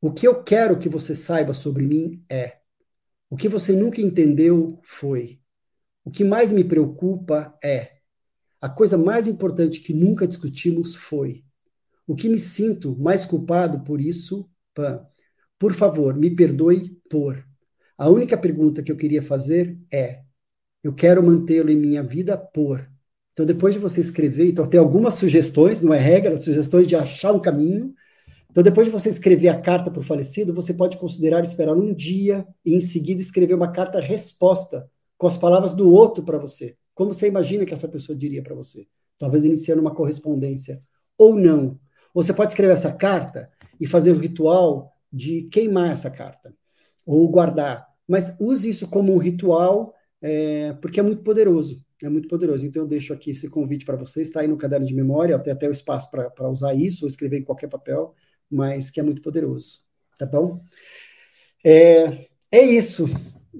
[SPEAKER 1] o que eu quero que você saiba sobre mim é, o que você nunca entendeu foi, o que mais me preocupa é, a coisa mais importante que nunca discutimos foi, o que me sinto mais culpado por isso, Pan, por favor, me perdoe por. A única pergunta que eu queria fazer é: eu quero mantê-lo em minha vida por. Então, depois de você escrever, então tem algumas sugestões, não é regra, sugestões de achar um caminho. Então, depois de você escrever a carta para o falecido, você pode considerar esperar um dia e, em seguida, escrever uma carta resposta com as palavras do outro para você. Como você imagina que essa pessoa diria para você? Talvez iniciando uma correspondência. Ou não. Ou você pode escrever essa carta e fazer o ritual de queimar essa carta. Ou guardar. Mas use isso como um ritual, é, porque é muito poderoso é muito poderoso. Então eu deixo aqui esse convite para vocês, está aí no caderno de memória, tem até o espaço para usar isso, ou escrever em qualquer papel, mas que é muito poderoso. Tá bom? É, é isso,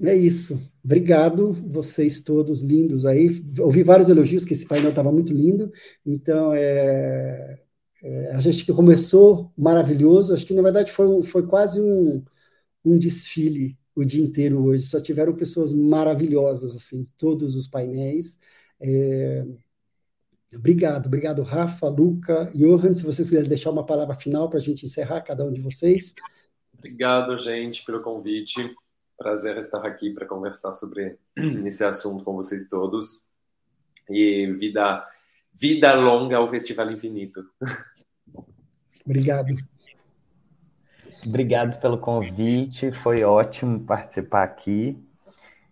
[SPEAKER 1] é isso. Obrigado, vocês todos lindos aí. Ouvi vários elogios que esse painel estava muito lindo. Então, é, é, a gente que começou maravilhoso. Acho que na verdade foi, foi quase um, um desfile o dia inteiro hoje. Só tiveram pessoas maravilhosas, assim, todos os painéis. É... Obrigado, obrigado, Rafa, Luca, Johan. Se vocês quiserem deixar uma palavra final para a gente encerrar, cada um de vocês.
[SPEAKER 3] Obrigado, gente, pelo convite. Prazer estar aqui para conversar sobre esse assunto com vocês todos. E vida, vida longa ao Festival Infinito.
[SPEAKER 1] Obrigado.
[SPEAKER 5] Obrigado pelo convite, foi ótimo participar aqui.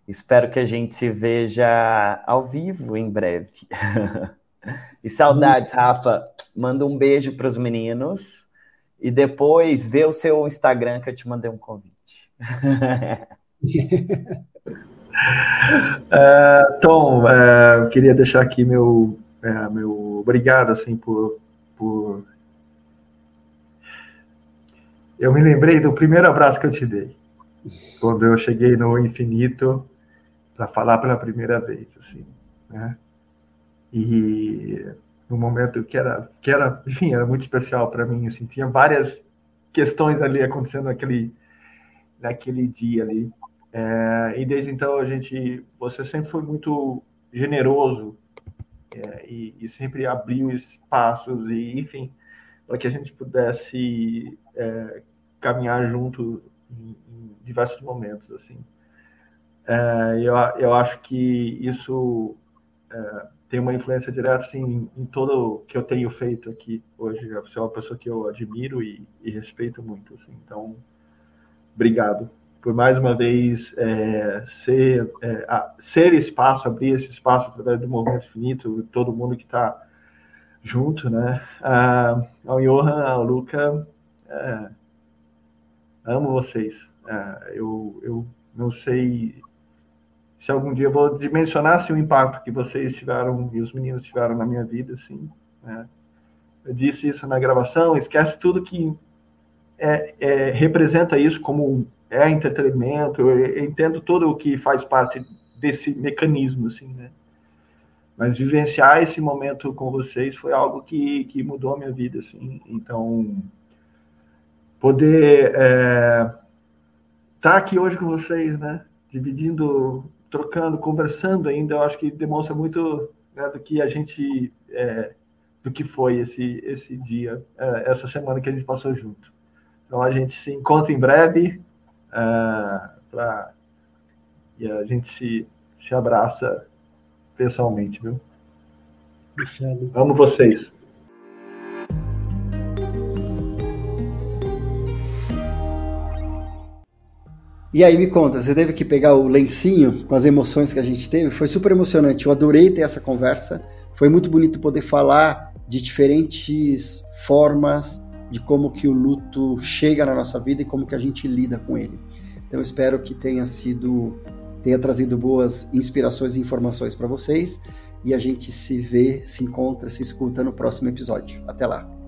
[SPEAKER 5] Espero que a gente se veja ao vivo em breve. e saudades, Rafa. Manda um beijo para os meninos e depois vê o seu Instagram que eu te mandei um convite.
[SPEAKER 2] uh, Tom, uh, queria deixar aqui meu, uh, meu obrigado assim por eu me lembrei do primeiro abraço que eu te dei, quando eu cheguei no infinito para falar pela primeira vez, assim, né? E no momento que era, que era, enfim, era muito especial para mim, assim, tinha várias questões ali acontecendo naquele, naquele dia ali. É, e desde então a gente, você sempre foi muito generoso é, e, e, sempre abriu espaços e, enfim, para que a gente pudesse é, caminhar junto em, diversos momentos, assim. É, eu, eu acho que isso é, tem uma influência direta assim, em, todo que eu tenho feito aqui hoje. Você é uma pessoa que eu admiro e, e respeito muito. Assim. Então, obrigado por mais uma vez é, ser, é, a, ser espaço, abrir esse espaço através do movimento infinito, todo mundo que está junto, né? Ah, ao Johan, ao Luca, é, amo vocês. É, eu, eu não sei se algum dia eu vou dimensionar assim, o impacto que vocês tiveram e os meninos tiveram na minha vida. Assim, né? Eu disse isso na gravação, esquece tudo que é, é, representa isso como é entretenimento, eu entendo tudo o que faz parte desse mecanismo, assim, né? Mas vivenciar esse momento com vocês foi algo que, que mudou a minha vida, assim. Então, poder estar é, tá aqui hoje com vocês, né? Dividindo, trocando, conversando ainda, eu acho que demonstra muito né, do que a gente, é, do que foi esse esse dia, é, essa semana que a gente passou junto. Então a gente se encontra em breve é, pra, e a gente se, se abraça pessoalmente, viu? Fechado. Amo vocês.
[SPEAKER 1] E aí me conta, você teve que pegar o lencinho com as emoções que a gente teve? Foi super emocionante. Eu adorei ter essa conversa. Foi muito bonito poder falar de diferentes formas de como que o luto chega na nossa vida e como que a gente lida com ele. Então espero que tenha sido tenha trazido boas inspirações e informações para vocês e a gente se vê, se encontra, se escuta no próximo episódio. Até lá.